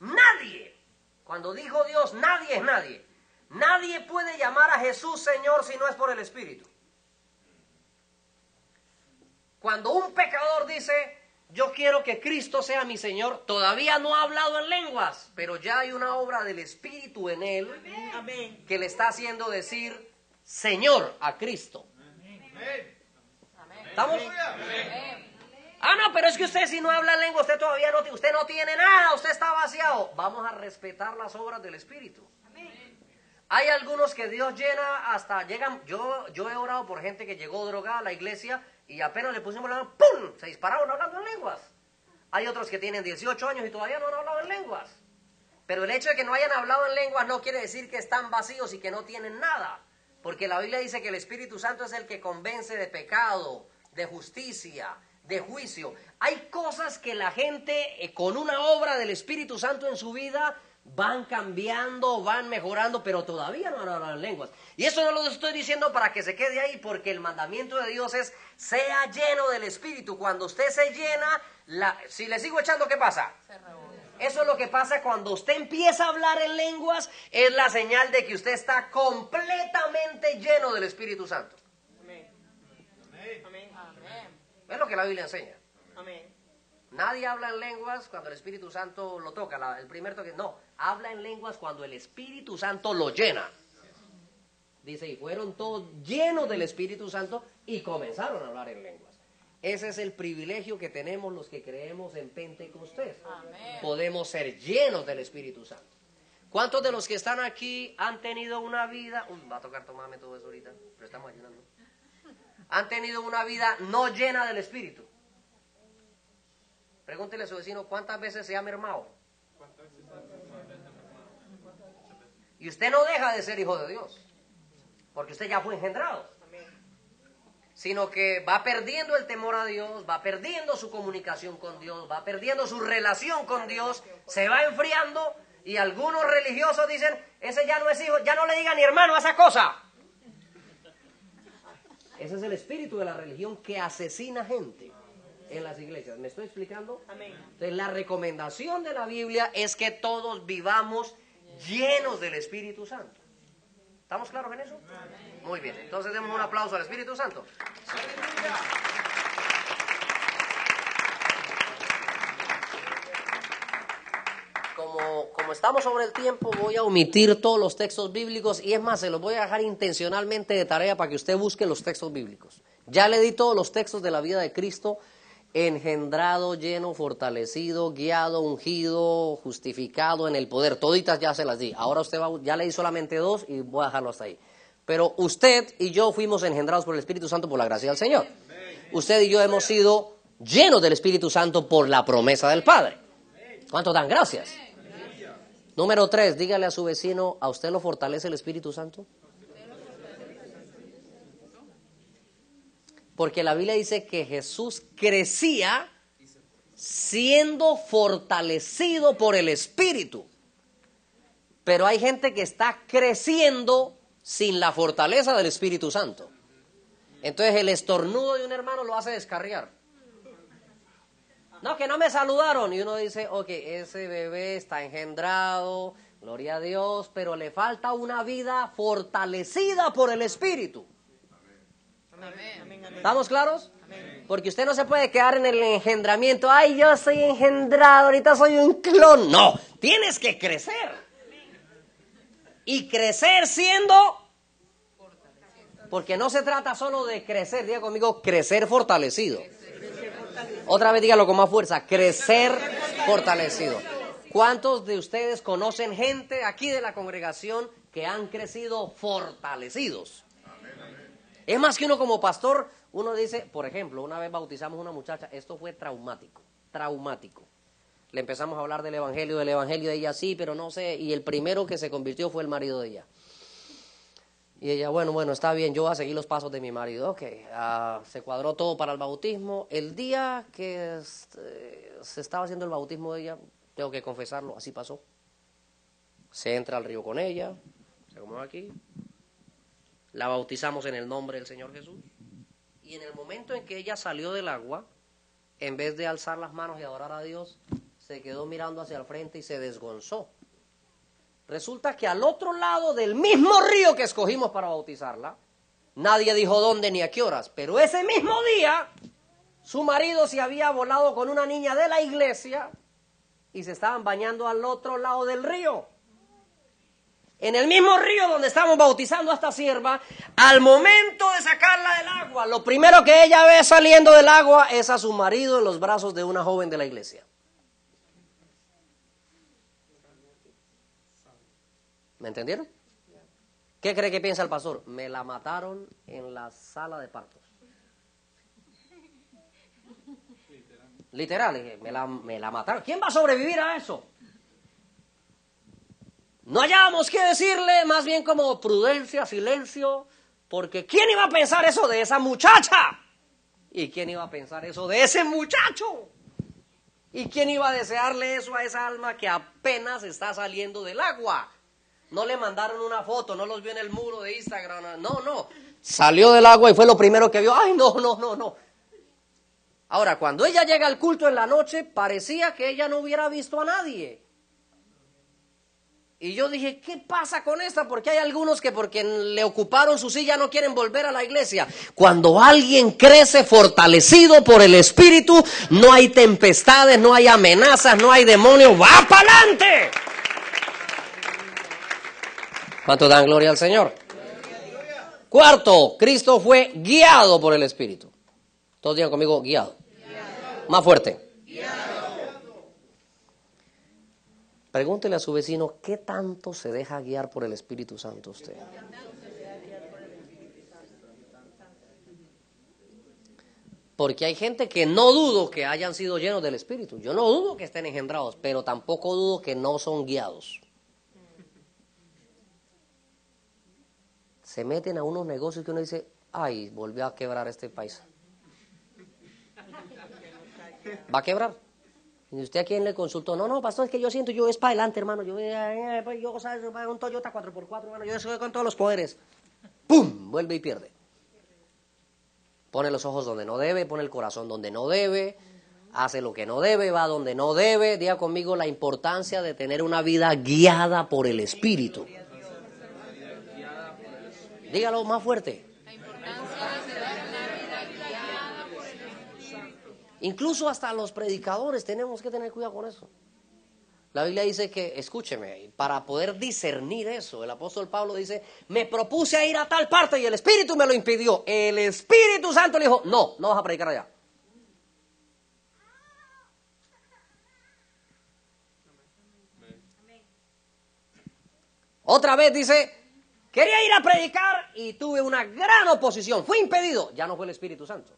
nadie, cuando dijo Dios, nadie es nadie. Nadie puede llamar a Jesús Señor si no es por el Espíritu. Cuando un pecador dice, yo quiero que Cristo sea mi Señor, todavía no ha hablado en lenguas, pero ya hay una obra del Espíritu en él que le está haciendo decir Señor a Cristo. ¿Estamos? Ah, no, pero es que usted si no habla en lengua, usted todavía no, usted no tiene nada, usted está vaciado. Vamos a respetar las obras del Espíritu. Hay algunos que Dios llena hasta llegan. Yo, yo he orado por gente que llegó drogada a la iglesia y apenas le pusimos la mano, ¡pum! Se dispararon hablando en lenguas. Hay otros que tienen 18 años y todavía no han hablado en lenguas. Pero el hecho de que no hayan hablado en lenguas no quiere decir que están vacíos y que no tienen nada. Porque la Biblia dice que el Espíritu Santo es el que convence de pecado, de justicia, de juicio. Hay cosas que la gente eh, con una obra del Espíritu Santo en su vida van cambiando, van mejorando, pero todavía no en lenguas. Y eso no lo estoy diciendo para que se quede ahí, porque el mandamiento de Dios es, sea lleno del Espíritu. Cuando usted se llena, la, si le sigo echando, ¿qué pasa? Eso es lo que pasa cuando usted empieza a hablar en lenguas, es la señal de que usted está completamente lleno del Espíritu Santo. Es lo que la Biblia enseña. Nadie habla en lenguas cuando el Espíritu Santo lo toca. La- el primer toque, no. Habla en lenguas cuando el Espíritu Santo lo llena. Dice, y fueron todos llenos del Espíritu Santo y comenzaron a hablar en lenguas. Ese es el privilegio que tenemos los que creemos en Pentecostés. Podemos ser llenos del Espíritu Santo. ¿Cuántos de los que están aquí han tenido una vida... Uy, va a tocar tomarme todo eso ahorita, pero estamos ayunando. Han tenido una vida no llena del Espíritu. Pregúntele a su vecino cuántas veces se ha mermado. Y usted no deja de ser hijo de Dios, porque usted ya fue engendrado. Sino que va perdiendo el temor a Dios, va perdiendo su comunicación con Dios, va perdiendo su relación con Dios, se va enfriando y algunos religiosos dicen, ese ya no es hijo, ya no le diga ni hermano a esa cosa. Ese es el espíritu de la religión que asesina gente en las iglesias. ¿Me estoy explicando? Entonces, la recomendación de la Biblia es que todos vivamos llenos del Espíritu Santo. ¿Estamos claros en eso? Muy bien. Entonces, demos un aplauso al Espíritu Santo. Como, como estamos sobre el tiempo, voy a omitir todos los textos bíblicos y es más, se los voy a dejar intencionalmente de tarea para que usted busque los textos bíblicos. Ya le di todos los textos de la vida de Cristo, engendrado, lleno, fortalecido, guiado, ungido, justificado en el poder. Toditas ya se las di. Ahora usted va, ya le di solamente dos y voy a dejarlo hasta ahí. Pero usted y yo fuimos engendrados por el Espíritu Santo por la gracia del Señor. Usted y yo hemos sido llenos del Espíritu Santo por la promesa del Padre. ¿Cuánto dan gracias? Número tres, dígale a su vecino, ¿a usted lo fortalece el Espíritu Santo? Porque la Biblia dice que Jesús crecía siendo fortalecido por el Espíritu. Pero hay gente que está creciendo sin la fortaleza del Espíritu Santo. Entonces el estornudo de un hermano lo hace descarriar. No, que no me saludaron. Y uno dice, ok, ese bebé está engendrado, gloria a Dios, pero le falta una vida fortalecida por el Espíritu. ¿Estamos claros? Porque usted no se puede quedar en el engendramiento. Ay, yo soy engendrado, ahorita soy un clon. No, tienes que crecer. Y crecer siendo... Porque no se trata solo de crecer, diga conmigo, crecer fortalecido. Otra vez dígalo con más fuerza, crecer fortalecido. ¿Cuántos de ustedes conocen gente aquí de la congregación que han crecido fortalecidos. Es más que uno como pastor, uno dice, por ejemplo, una vez bautizamos a una muchacha, esto fue traumático, traumático. Le empezamos a hablar del evangelio, del evangelio de ella sí, pero no sé, y el primero que se convirtió fue el marido de ella. Y ella, bueno, bueno, está bien, yo voy a seguir los pasos de mi marido. Ok, ah, se cuadró todo para el bautismo. El día que este, se estaba haciendo el bautismo de ella, tengo que confesarlo, así pasó. Se entra al río con ella, se acomoda aquí, la bautizamos en el nombre del Señor Jesús. Y en el momento en que ella salió del agua, en vez de alzar las manos y adorar a Dios, se quedó mirando hacia el frente y se desgonzó. Resulta que al otro lado del mismo río que escogimos para bautizarla, nadie dijo dónde ni a qué horas, pero ese mismo día su marido se había volado con una niña de la iglesia y se estaban bañando al otro lado del río. En el mismo río donde estamos bautizando a esta sierva, al momento de sacarla del agua, lo primero que ella ve saliendo del agua es a su marido en los brazos de una joven de la iglesia. ¿Me entendieron? ¿Qué cree que piensa el pastor? Me la mataron en la sala de partos. Literal, dije, me la, me la mataron. ¿Quién va a sobrevivir a eso? No hallábamos qué decirle, más bien como prudencia, silencio, porque ¿quién iba a pensar eso de esa muchacha? ¿Y quién iba a pensar eso de ese muchacho? ¿Y quién iba a desearle eso a esa alma que apenas está saliendo del agua? No le mandaron una foto, no los vio en el muro de Instagram, no, no. Salió del agua y fue lo primero que vio. Ay, no, no, no, no. Ahora, cuando ella llega al culto en la noche, parecía que ella no hubiera visto a nadie. Y yo dije, ¿qué pasa con esta? Porque hay algunos que porque le ocuparon su silla no quieren volver a la iglesia. Cuando alguien crece fortalecido por el Espíritu, no hay tempestades, no hay amenazas, no hay demonios. ¡Va para adelante! ¿Cuánto dan gloria al Señor? Cuarto, Cristo fue guiado por el Espíritu. Todos digan conmigo, guiado. Más fuerte. Pregúntele a su vecino, ¿qué tanto se deja guiar por el Espíritu Santo usted? Porque hay gente que no dudo que hayan sido llenos del Espíritu. Yo no dudo que estén engendrados, pero tampoco dudo que no son guiados. Se meten a unos negocios que uno dice, ay, volvió a quebrar este país. ¿Va a quebrar? ¿Y usted a quién le consultó? No, no, pastor, es que yo siento, yo es para adelante, hermano. Yo, eh, pues, yo ¿sabes? un Toyota 4x4, hermano. Yo soy con todos los poderes. ¡Pum! Vuelve y pierde. Pone los ojos donde no debe, pone el corazón donde no debe, hace lo que no debe, va donde no debe. Diga conmigo la importancia de tener una vida guiada por el Espíritu. Dígalo más fuerte. Incluso hasta los predicadores tenemos que tener cuidado con eso. La Biblia dice que, escúcheme, para poder discernir eso, el apóstol Pablo dice, me propuse a ir a tal parte y el Espíritu me lo impidió. El Espíritu Santo le dijo, no, no vas a predicar allá. Otra vez dice, quería ir a predicar y tuve una gran oposición, fui impedido, ya no fue el Espíritu Santo.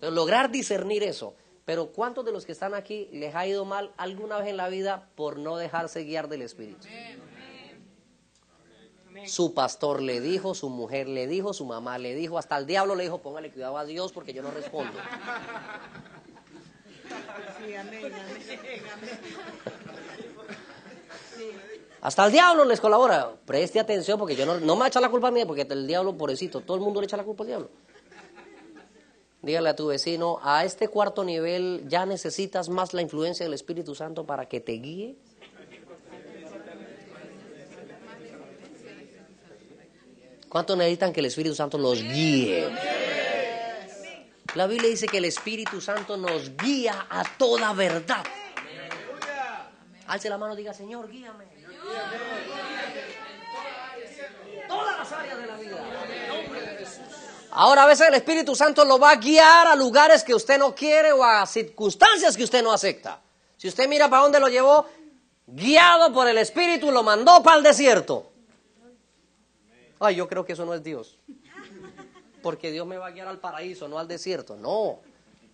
Entonces, lograr discernir eso. Pero ¿cuántos de los que están aquí les ha ido mal alguna vez en la vida por no dejarse guiar del Espíritu? Su pastor le dijo, su mujer le dijo, su mamá le dijo, hasta el diablo le dijo, póngale cuidado a Dios porque yo no respondo. Hasta el diablo les colabora. Preste atención porque yo no, no me echa la culpa a mí, porque el diablo, pobrecito, todo el mundo le echa la culpa al diablo. Dígale a tu vecino, a este cuarto nivel ya necesitas más la influencia del Espíritu Santo para que te guíe. ¿Cuántos necesitan que el Espíritu Santo los guíe? La Biblia dice que el Espíritu Santo nos guía a toda verdad. Alce la mano y diga, Señor, guíame. Todas las áreas de la vida. Ahora a veces el Espíritu Santo lo va a guiar a lugares que usted no quiere o a circunstancias que usted no acepta. Si usted mira para dónde lo llevó, guiado por el Espíritu, lo mandó para el desierto. Ay, yo creo que eso no es Dios. Porque Dios me va a guiar al paraíso, no al desierto. No.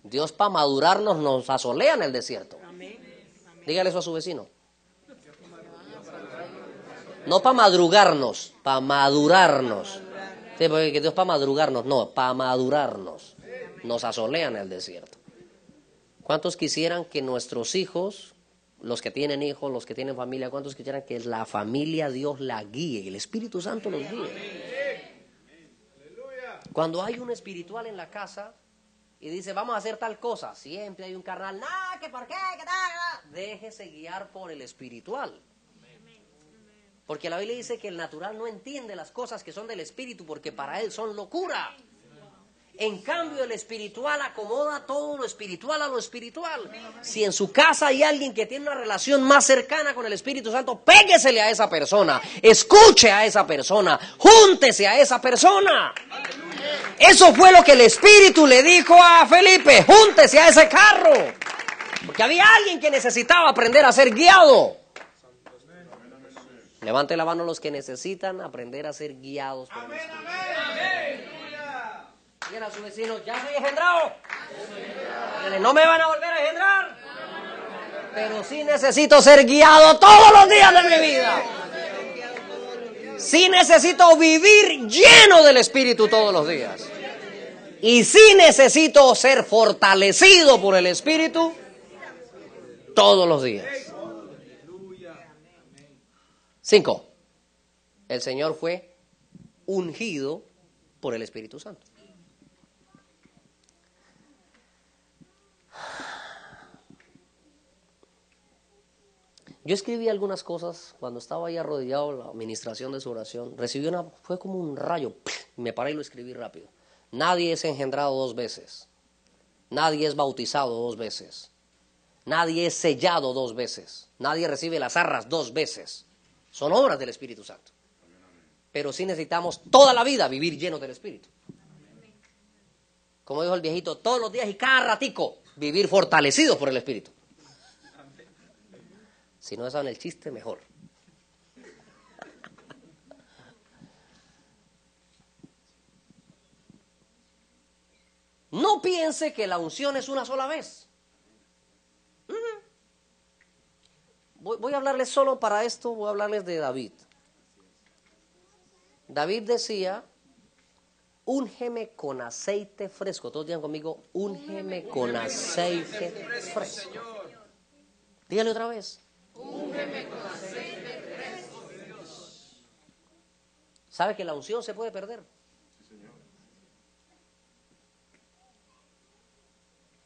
Dios para madurarnos nos asolea en el desierto. Dígale eso a su vecino. No para madrugarnos, para madurarnos. Porque Dios para madrugarnos, no, para madurarnos. Nos asolea en el desierto. ¿Cuántos quisieran que nuestros hijos, los que tienen hijos, los que tienen familia, cuántos quisieran que la familia Dios la guíe el Espíritu Santo los guíe? Cuando hay un espiritual en la casa y dice, vamos a hacer tal cosa, siempre hay un carnal, no, que por qué, que tal, déjese guiar por el espiritual. Porque la Biblia dice que el natural no entiende las cosas que son del espíritu porque para él son locura. En cambio, el espiritual acomoda todo lo espiritual a lo espiritual. Si en su casa hay alguien que tiene una relación más cercana con el Espíritu Santo, péguesele a esa persona, escuche a esa persona, júntese a esa persona. Eso fue lo que el Espíritu le dijo a Felipe, júntese a ese carro. Porque había alguien que necesitaba aprender a ser guiado. Levante la mano los que necesitan aprender a ser guiados por el Espíritu. Díganle a su vecino, ya soy engendrado. Díganle, no me van a volver a engendrar. Pero sí necesito ser guiado todos los días de mi vida. Sí necesito vivir lleno del Espíritu todos los días. Y sí necesito ser fortalecido por el Espíritu todos los días. Cinco. El Señor fue ungido por el Espíritu Santo. Yo escribí algunas cosas cuando estaba ahí arrodillado la administración de su oración. Recibí una, fue como un rayo. Me paré y lo escribí rápido. Nadie es engendrado dos veces. Nadie es bautizado dos veces. Nadie es sellado dos veces. Nadie recibe las arras dos veces. Son obras del Espíritu Santo. Pero sí necesitamos toda la vida vivir llenos del Espíritu. Como dijo el viejito, todos los días y cada ratico vivir fortalecidos por el Espíritu. Si no saben el chiste, mejor. No piense que la unción es una sola vez. Voy, voy, a hablarles solo para esto, voy a hablarles de David. David decía, úngeme con aceite fresco. Todos digan conmigo, úngeme con aceite fresco. Dígale otra vez. Úngeme con aceite fresco. ¿Sabe que la unción se puede perder?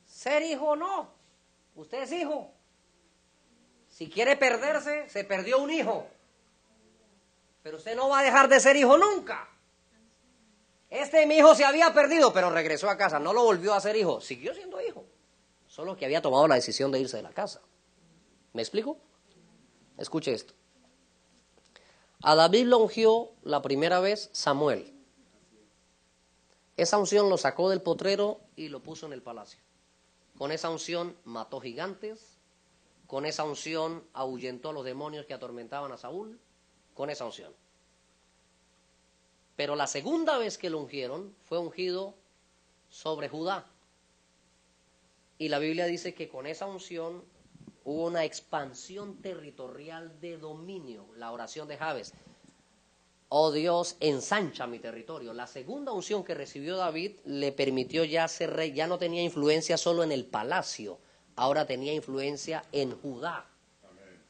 Ser hijo no. Usted es hijo. Si quiere perderse, se perdió un hijo. Pero usted no va a dejar de ser hijo nunca. Este mi hijo se había perdido, pero regresó a casa. No lo volvió a ser hijo. Siguió siendo hijo. Solo que había tomado la decisión de irse de la casa. ¿Me explico? Escuche esto. A David lo ungió la primera vez Samuel. Esa unción lo sacó del potrero y lo puso en el palacio. Con esa unción mató gigantes. Con esa unción ahuyentó a los demonios que atormentaban a Saúl. Con esa unción. Pero la segunda vez que lo ungieron fue ungido sobre Judá. Y la Biblia dice que con esa unción hubo una expansión territorial de dominio, la oración de Javes. Oh Dios, ensancha mi territorio. La segunda unción que recibió David le permitió ya ser rey, ya no tenía influencia solo en el palacio, ahora tenía influencia en Judá.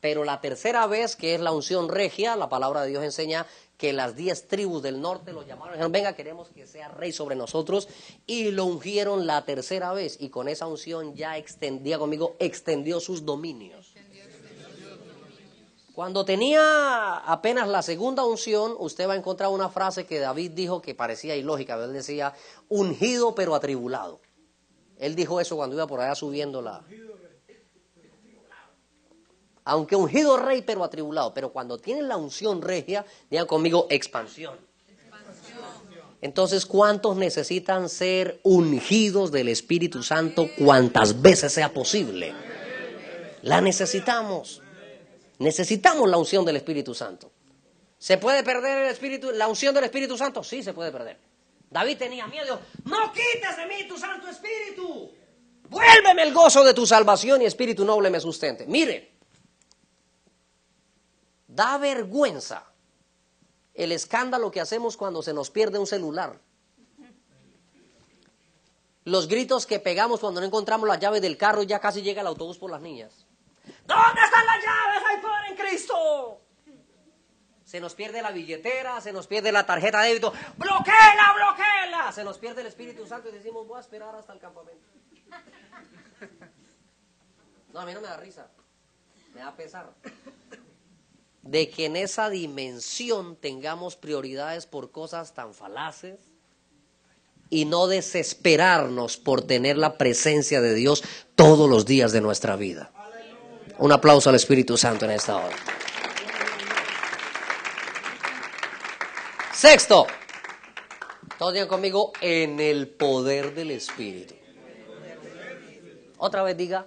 Pero la tercera vez, que es la unción regia, la palabra de Dios enseña que las diez tribus del norte lo llamaron, dijeron, venga, queremos que sea rey sobre nosotros, y lo ungieron la tercera vez, y con esa unción ya extendía conmigo, extendió sus dominios. Cuando tenía apenas la segunda unción, usted va a encontrar una frase que David dijo que parecía ilógica, él decía, ungido pero atribulado. Él dijo eso cuando iba por allá subiendo la... Aunque ungido rey pero atribulado, pero cuando tienen la unción regia, digan conmigo expansión. Entonces, ¿cuántos necesitan ser ungidos del Espíritu Santo cuantas veces sea posible? La necesitamos. Necesitamos la unción del Espíritu Santo. ¿Se puede perder el Espíritu, la unción del Espíritu Santo? Sí, se puede perder. David tenía miedo. No quites de mí tu Santo Espíritu. Vuélveme el gozo de tu salvación y Espíritu noble me sustente. Mire, da vergüenza el escándalo que hacemos cuando se nos pierde un celular. Los gritos que pegamos cuando no encontramos las llaves del carro y ya casi llega el autobús por las niñas. ¿Dónde están las llaves? ¡Hay poder en Cristo! Se nos pierde la billetera, se nos pierde la tarjeta de débito. ¡Bloquéela, bloquéela! Se nos pierde el Espíritu Santo y decimos, voy a esperar hasta el campamento. No, a mí no me da risa. Me da pesar. De que en esa dimensión tengamos prioridades por cosas tan falaces y no desesperarnos por tener la presencia de Dios todos los días de nuestra vida. Un aplauso al Espíritu Santo en esta hora. Sexto, todos digan conmigo, en el poder del Espíritu. Otra vez diga.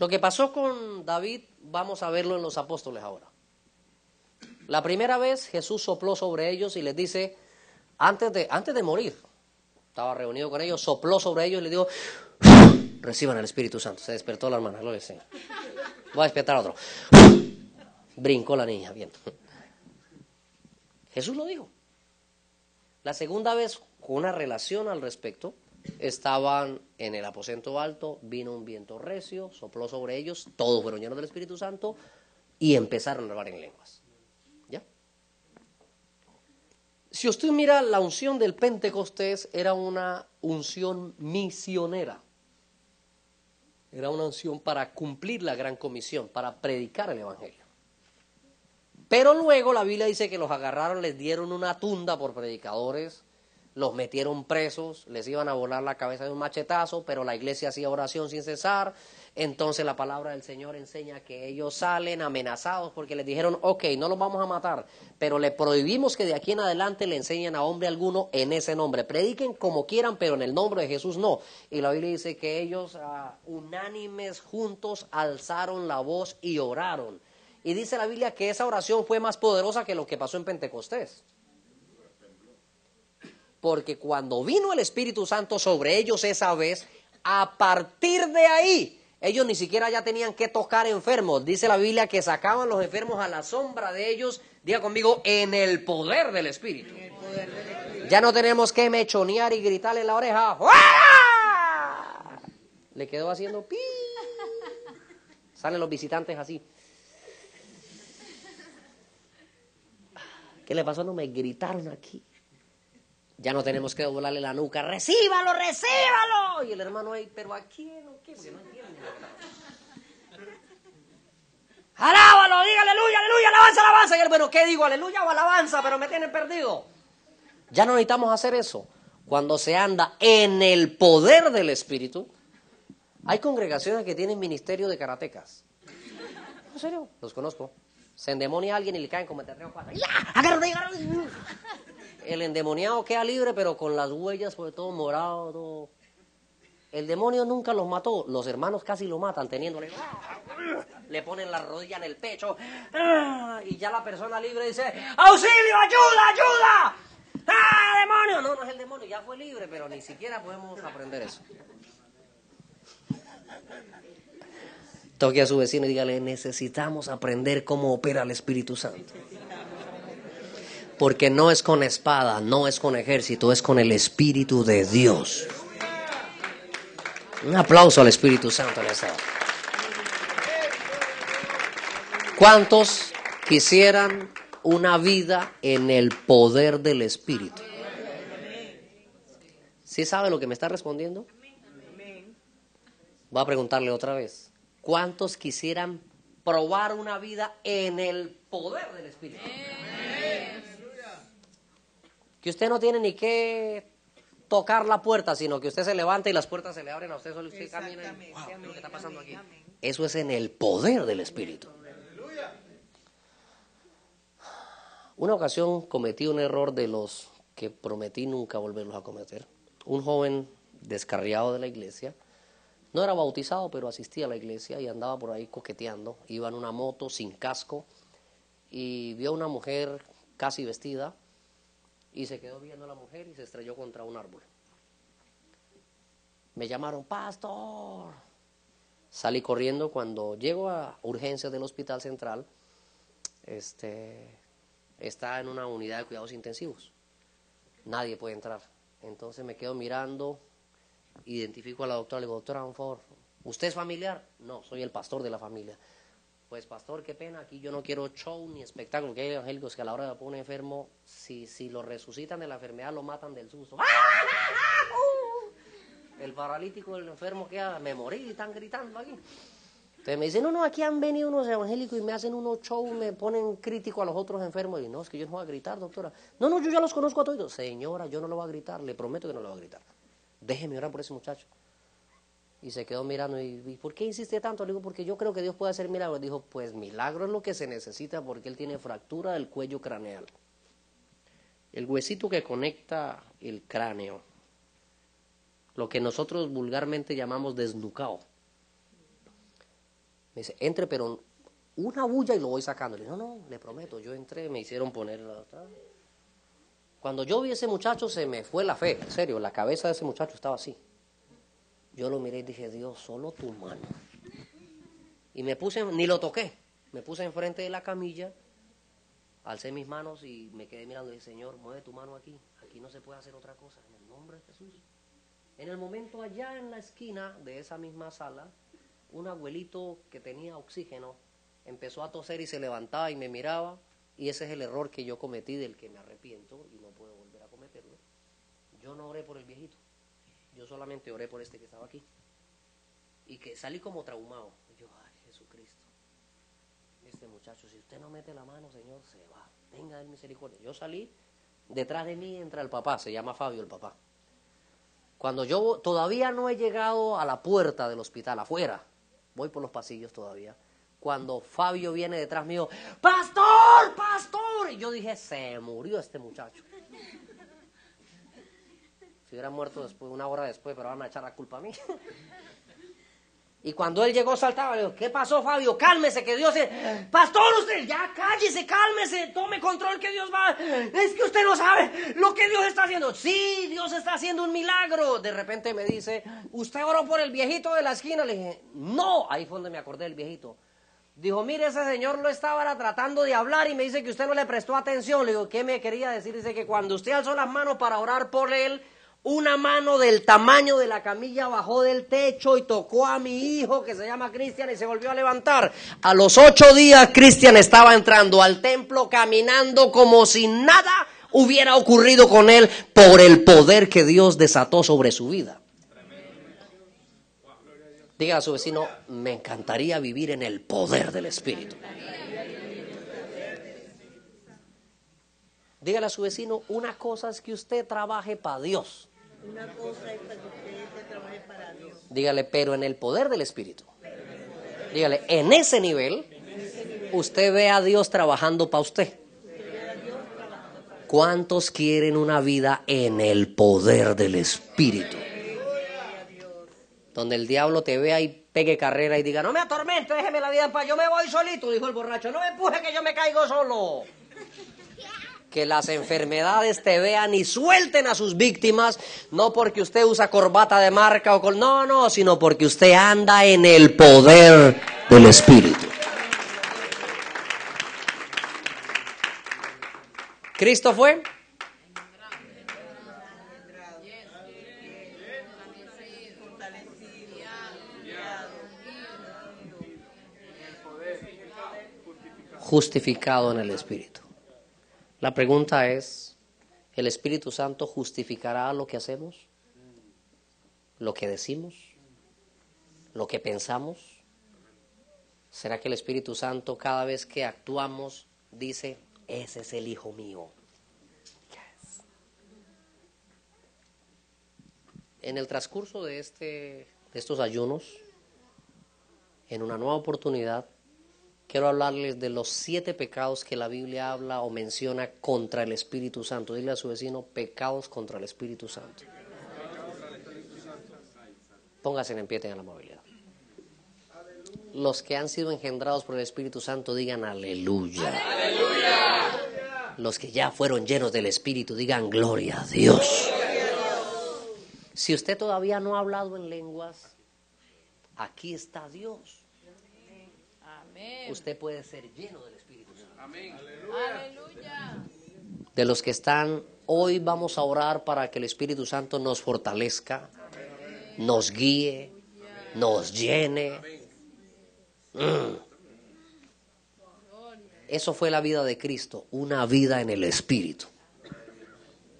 Lo que pasó con David, vamos a verlo en los apóstoles ahora. La primera vez Jesús sopló sobre ellos y les dice, antes de, antes de morir, estaba reunido con ellos, sopló sobre ellos y les dijo, reciban el Espíritu Santo. Se despertó la hermana, gloria al Señor. Voy a despertar a otro. Brincó la niña, bien. Jesús lo dijo. La segunda vez, con una relación al respecto, estaban en el aposento alto, vino un viento recio, sopló sobre ellos, todos fueron llenos del Espíritu Santo y empezaron a hablar en lenguas. ¿Ya? Si usted mira, la unción del Pentecostés era una unción misionera. Era una unción para cumplir la gran comisión, para predicar el Evangelio. Pero luego la Biblia dice que los agarraron, les dieron una tunda por predicadores, los metieron presos, les iban a volar la cabeza de un machetazo, pero la iglesia hacía oración sin cesar. Entonces la palabra del Señor enseña que ellos salen amenazados porque les dijeron, ok, no los vamos a matar, pero le prohibimos que de aquí en adelante le enseñen a hombre alguno en ese nombre. Prediquen como quieran, pero en el nombre de Jesús no. Y la Biblia dice que ellos ah, unánimes juntos alzaron la voz y oraron. Y dice la Biblia que esa oración fue más poderosa que lo que pasó en Pentecostés. Porque cuando vino el Espíritu Santo sobre ellos esa vez, a partir de ahí, ellos ni siquiera ya tenían que tocar enfermos. Dice la Biblia que sacaban los enfermos a la sombra de ellos, diga conmigo, en el poder del Espíritu. Ya no tenemos que mechonear y gritarle en la oreja. ¡Fuera! Le quedó haciendo pi. Salen los visitantes así. ¿Qué le pasó? No me gritaron aquí. Ya no tenemos que doblarle la nuca. ¡Recíbalo, recíbalo! Y el hermano ahí, ¿pero a quién o qué? Porque no entiende. ¡Alábalo! Diga aleluya, aleluya, alabanza, alabanza. Y él, bueno, ¿qué digo? ¿Aleluya o alabanza? Pero me tienen perdido. Ya no necesitamos hacer eso. Cuando se anda en el poder del Espíritu, hay congregaciones que tienen ministerio de karatecas. ¿En serio? Los conozco. Se endemonia a alguien y le caen como terreno cuatro. ¡Ya! ¡Agárrate, agárrate! El endemoniado queda libre, pero con las huellas, sobre todo morado. todo. El demonio nunca los mató. Los hermanos casi lo matan, teniéndole. Le ponen la rodilla en el pecho. Y ya la persona libre dice: ¡Auxilio, ayuda, ayuda! ¡Ah, demonio! No, no es el demonio, ya fue libre, pero ni siquiera podemos aprender eso. Toque a su vecino y dígale: Necesitamos aprender cómo opera el Espíritu Santo. Porque no es con espada, no es con ejército, es con el Espíritu de Dios. Un aplauso al Espíritu Santo en esta hora. ¿Cuántos quisieran una vida en el poder del Espíritu? ¿Sí sabe lo que me está respondiendo? Voy a preguntarle otra vez. ¿Cuántos quisieran probar una vida en el poder del Espíritu? Que usted no tiene ni que tocar la puerta, sino que usted se levanta y las puertas se le abren a usted solo usted camina y, wow, ¿qué es lo que está pasando aquí? Eso es en el poder del Espíritu. Una ocasión cometí un error de los que prometí nunca volverlos a cometer. Un joven descarriado de la iglesia No era bautizado, pero asistía a la iglesia y andaba por ahí coqueteando. Iba en una moto sin casco y vio a una mujer casi vestida y se quedó viendo a la mujer y se estrelló contra un árbol. Me llamaron, pastor. Salí corriendo cuando llego a urgencias del hospital central. Este, está en una unidad de cuidados intensivos. Nadie puede entrar. Entonces me quedo mirando, identifico a la doctora, le digo, doctora, favor, ¿usted es familiar? No, soy el pastor de la familia. Pues pastor, qué pena, aquí yo no quiero show ni espectáculo, que hay evangélicos que a la hora de poner enfermo, si, si lo resucitan de la enfermedad, lo matan del susto. El paralítico, el enfermo queda, me morí, están gritando aquí. Entonces me dicen, no, no, aquí han venido unos evangélicos y me hacen unos shows, me ponen crítico a los otros enfermos. Y no, es que yo no voy a gritar, doctora. No, no, yo ya los conozco a todos. Señora, yo no lo voy a gritar, le prometo que no lo voy a gritar. Déjeme orar por ese muchacho. Y se quedó mirando y, ¿y por qué insiste tanto? Le digo, porque yo creo que Dios puede hacer milagros. Dijo, pues milagro es lo que se necesita porque él tiene fractura del cuello craneal. El huesito que conecta el cráneo. Lo que nosotros vulgarmente llamamos desnucado. Me dice, entre, pero una bulla y lo voy sacando. Le digo, no, no, le prometo, yo entré, me hicieron poner la... Cuando yo vi ese muchacho se me fue la fe, en serio, la cabeza de ese muchacho estaba así. Yo lo miré y dije, Dios, solo tu mano. Y me puse, ni lo toqué, me puse enfrente de la camilla, alcé mis manos y me quedé mirando y dije, Señor, mueve tu mano aquí, aquí no se puede hacer otra cosa, en el nombre de Jesús. En el momento allá en la esquina de esa misma sala, un abuelito que tenía oxígeno empezó a toser y se levantaba y me miraba y ese es el error que yo cometí del que me arrepiento y no puedo volver a cometerlo. Yo no oré por el viejito, yo solamente oré por este que estaba aquí y que salí como traumado. Yo, ay Jesucristo, este muchacho, si usted no mete la mano, Señor, se va. Venga, el misericordia. Yo salí, detrás de mí entra el papá, se llama Fabio el papá. Cuando yo todavía no he llegado a la puerta del hospital, afuera, voy por los pasillos todavía. Cuando Fabio viene detrás mío, pastor, pastor, y yo dije, se murió este muchacho. Si hubiera muerto después, una hora después, pero van a echar la culpa a mí. Y cuando él llegó saltaba, le digo, ¿qué pasó Fabio? Cálmese, que Dios es... Pastor, usted, ya cállese, cálmese, tome control que Dios va... Es que usted no sabe lo que Dios está haciendo. Sí, Dios está haciendo un milagro. De repente me dice, ¿usted oró por el viejito de la esquina? Le dije, no, ahí fue donde me acordé del viejito. Dijo, mire, ese señor lo estaba tratando de hablar y me dice que usted no le prestó atención. Le digo, ¿qué me quería decir? Dice que cuando usted alzó las manos para orar por él, una mano del tamaño de la camilla bajó del techo y tocó a mi hijo que se llama Cristian y se volvió a levantar. A los ocho días Cristian estaba entrando al templo caminando como si nada hubiera ocurrido con él por el poder que Dios desató sobre su vida. Diga a su vecino, me encantaría vivir en el poder del Espíritu. Dígale a su vecino, una cosa es que usted trabaje para Dios. Una cosa es que usted trabaje para Dios. Dígale, pero en el poder del Espíritu. Dígale, en ese nivel, usted ve a Dios trabajando para usted. ¿Cuántos quieren una vida en el poder del Espíritu? Donde el diablo te vea y pegue carrera y diga, no me atormente, déjeme la vida en paz, yo me voy solito, dijo el borracho, no me empuje que yo me caigo solo que las enfermedades te vean y suelten a sus víctimas, no porque usted usa corbata de marca o con... No, no, sino porque usted anda en el poder del Espíritu. ¿Cristo fue? Justificado en el Espíritu. La pregunta es, ¿el Espíritu Santo justificará lo que hacemos? ¿Lo que decimos? ¿Lo que pensamos? ¿Será que el Espíritu Santo cada vez que actuamos dice, ese es el Hijo mío? En el transcurso de, este, de estos ayunos, en una nueva oportunidad, quiero hablarles de los siete pecados que la Biblia habla o menciona contra el Espíritu Santo. Dile a su vecino, pecados contra el Espíritu Santo. Póngase en pie, tengan la movilidad. Los que han sido engendrados por el Espíritu Santo digan aleluya. Los que ya fueron llenos del Espíritu digan gloria a Dios. Si usted todavía no ha hablado en lenguas, aquí está Dios. Usted puede ser lleno del Espíritu Santo. Aleluya. De los que están, hoy vamos a orar para que el Espíritu Santo nos fortalezca, nos guíe, nos llene. Mm. Eso fue la vida de Cristo, una vida en el Espíritu.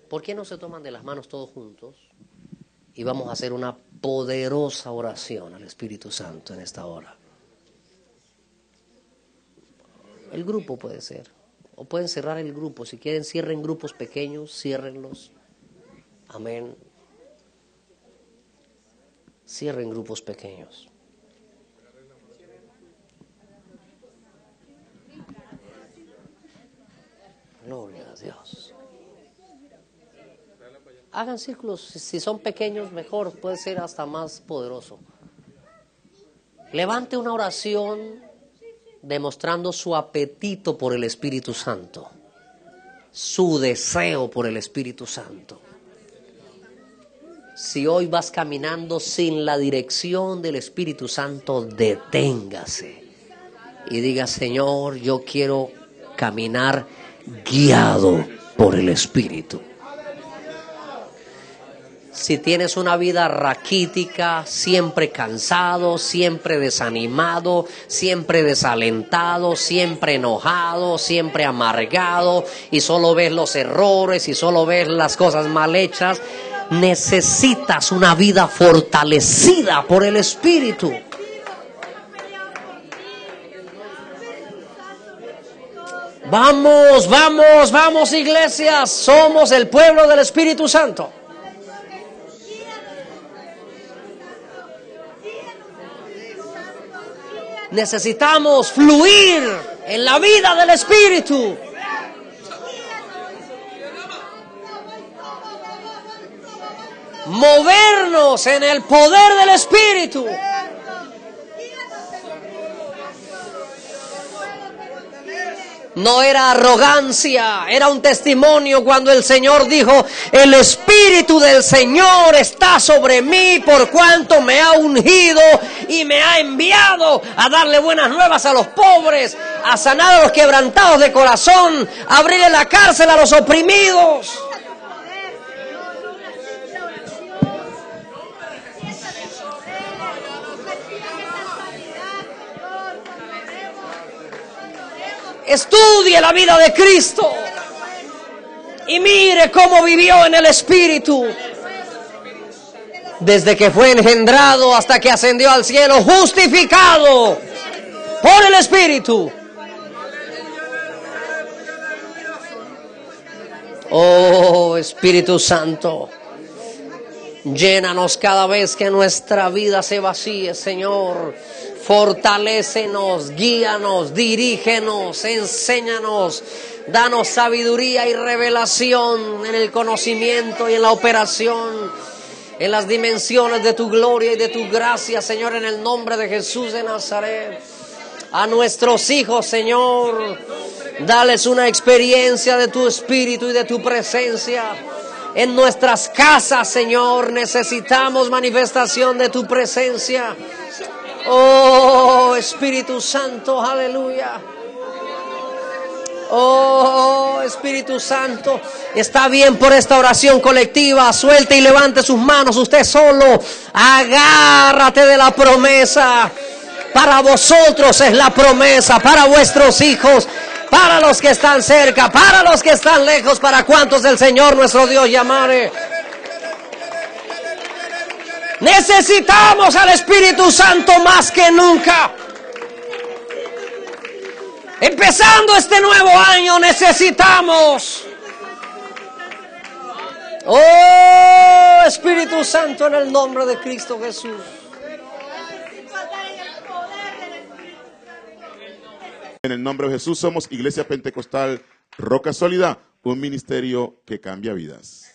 ¿Por qué no se toman de las manos todos juntos? Y vamos a hacer una poderosa oración al Espíritu Santo en esta hora. El grupo puede ser. O pueden cerrar el grupo. Si quieren, cierren grupos pequeños, ciérrenlos. Amén. Cierren grupos pequeños. Gloria a Dios. Hagan círculos, si- son pequeños mejor, puede ser hasta más poderoso. Levante una oración demostrando su apetito por el Espíritu Santo, su deseo por el Espíritu Santo. Si hoy vas caminando sin la dirección del Espíritu Santo, deténgase y diga, Señor, yo quiero caminar guiado por el Espíritu. Si tienes una vida raquítica, siempre cansado, siempre desanimado, siempre desalentado, siempre enojado, siempre amargado y solo ves los errores y solo ves las cosas mal hechas, necesitas una vida fortalecida por el Espíritu. Vamos, vamos, vamos iglesias, somos el pueblo del Espíritu Santo. Necesitamos fluir en la vida del Espíritu. Movernos en el poder del Espíritu. No era arrogancia, era un testimonio cuando el Señor dijo, el Espíritu del Señor está sobre mí por cuanto me ha ungido y me ha enviado a darle buenas nuevas a los pobres, a sanar a los quebrantados de corazón, a abrirle la cárcel a los oprimidos. Estudie la vida de Cristo y mire cómo vivió en el Espíritu. Desde que fue engendrado hasta que ascendió al cielo, justificado por el Espíritu. Oh Espíritu Santo, llénanos cada vez que nuestra vida se vacíe, Señor. Fortalécenos, guíanos, dirígenos, enséñanos, danos sabiduría y revelación en el conocimiento y en la operación, en las dimensiones de tu gloria y de tu gracia, Señor, en el nombre de Jesús de Nazaret. A nuestros hijos, Señor, dales una experiencia de tu espíritu y de tu presencia. En nuestras casas, Señor, necesitamos manifestación de tu presencia. Oh Espíritu Santo, aleluya. Oh Espíritu Santo, está bien por esta oración colectiva. Suelte y levante sus manos usted solo. Agárrate de la promesa. Para vosotros es la promesa, para vuestros hijos, para los que están cerca, para los que están lejos, para cuantos el Señor nuestro Dios llamare. Necesitamos al Espíritu Santo más que nunca. Empezando este nuevo año necesitamos. Oh Espíritu Santo en el nombre de Cristo Jesús. En el nombre de Jesús somos Iglesia Pentecostal Roca Sólida, un ministerio que cambia vidas.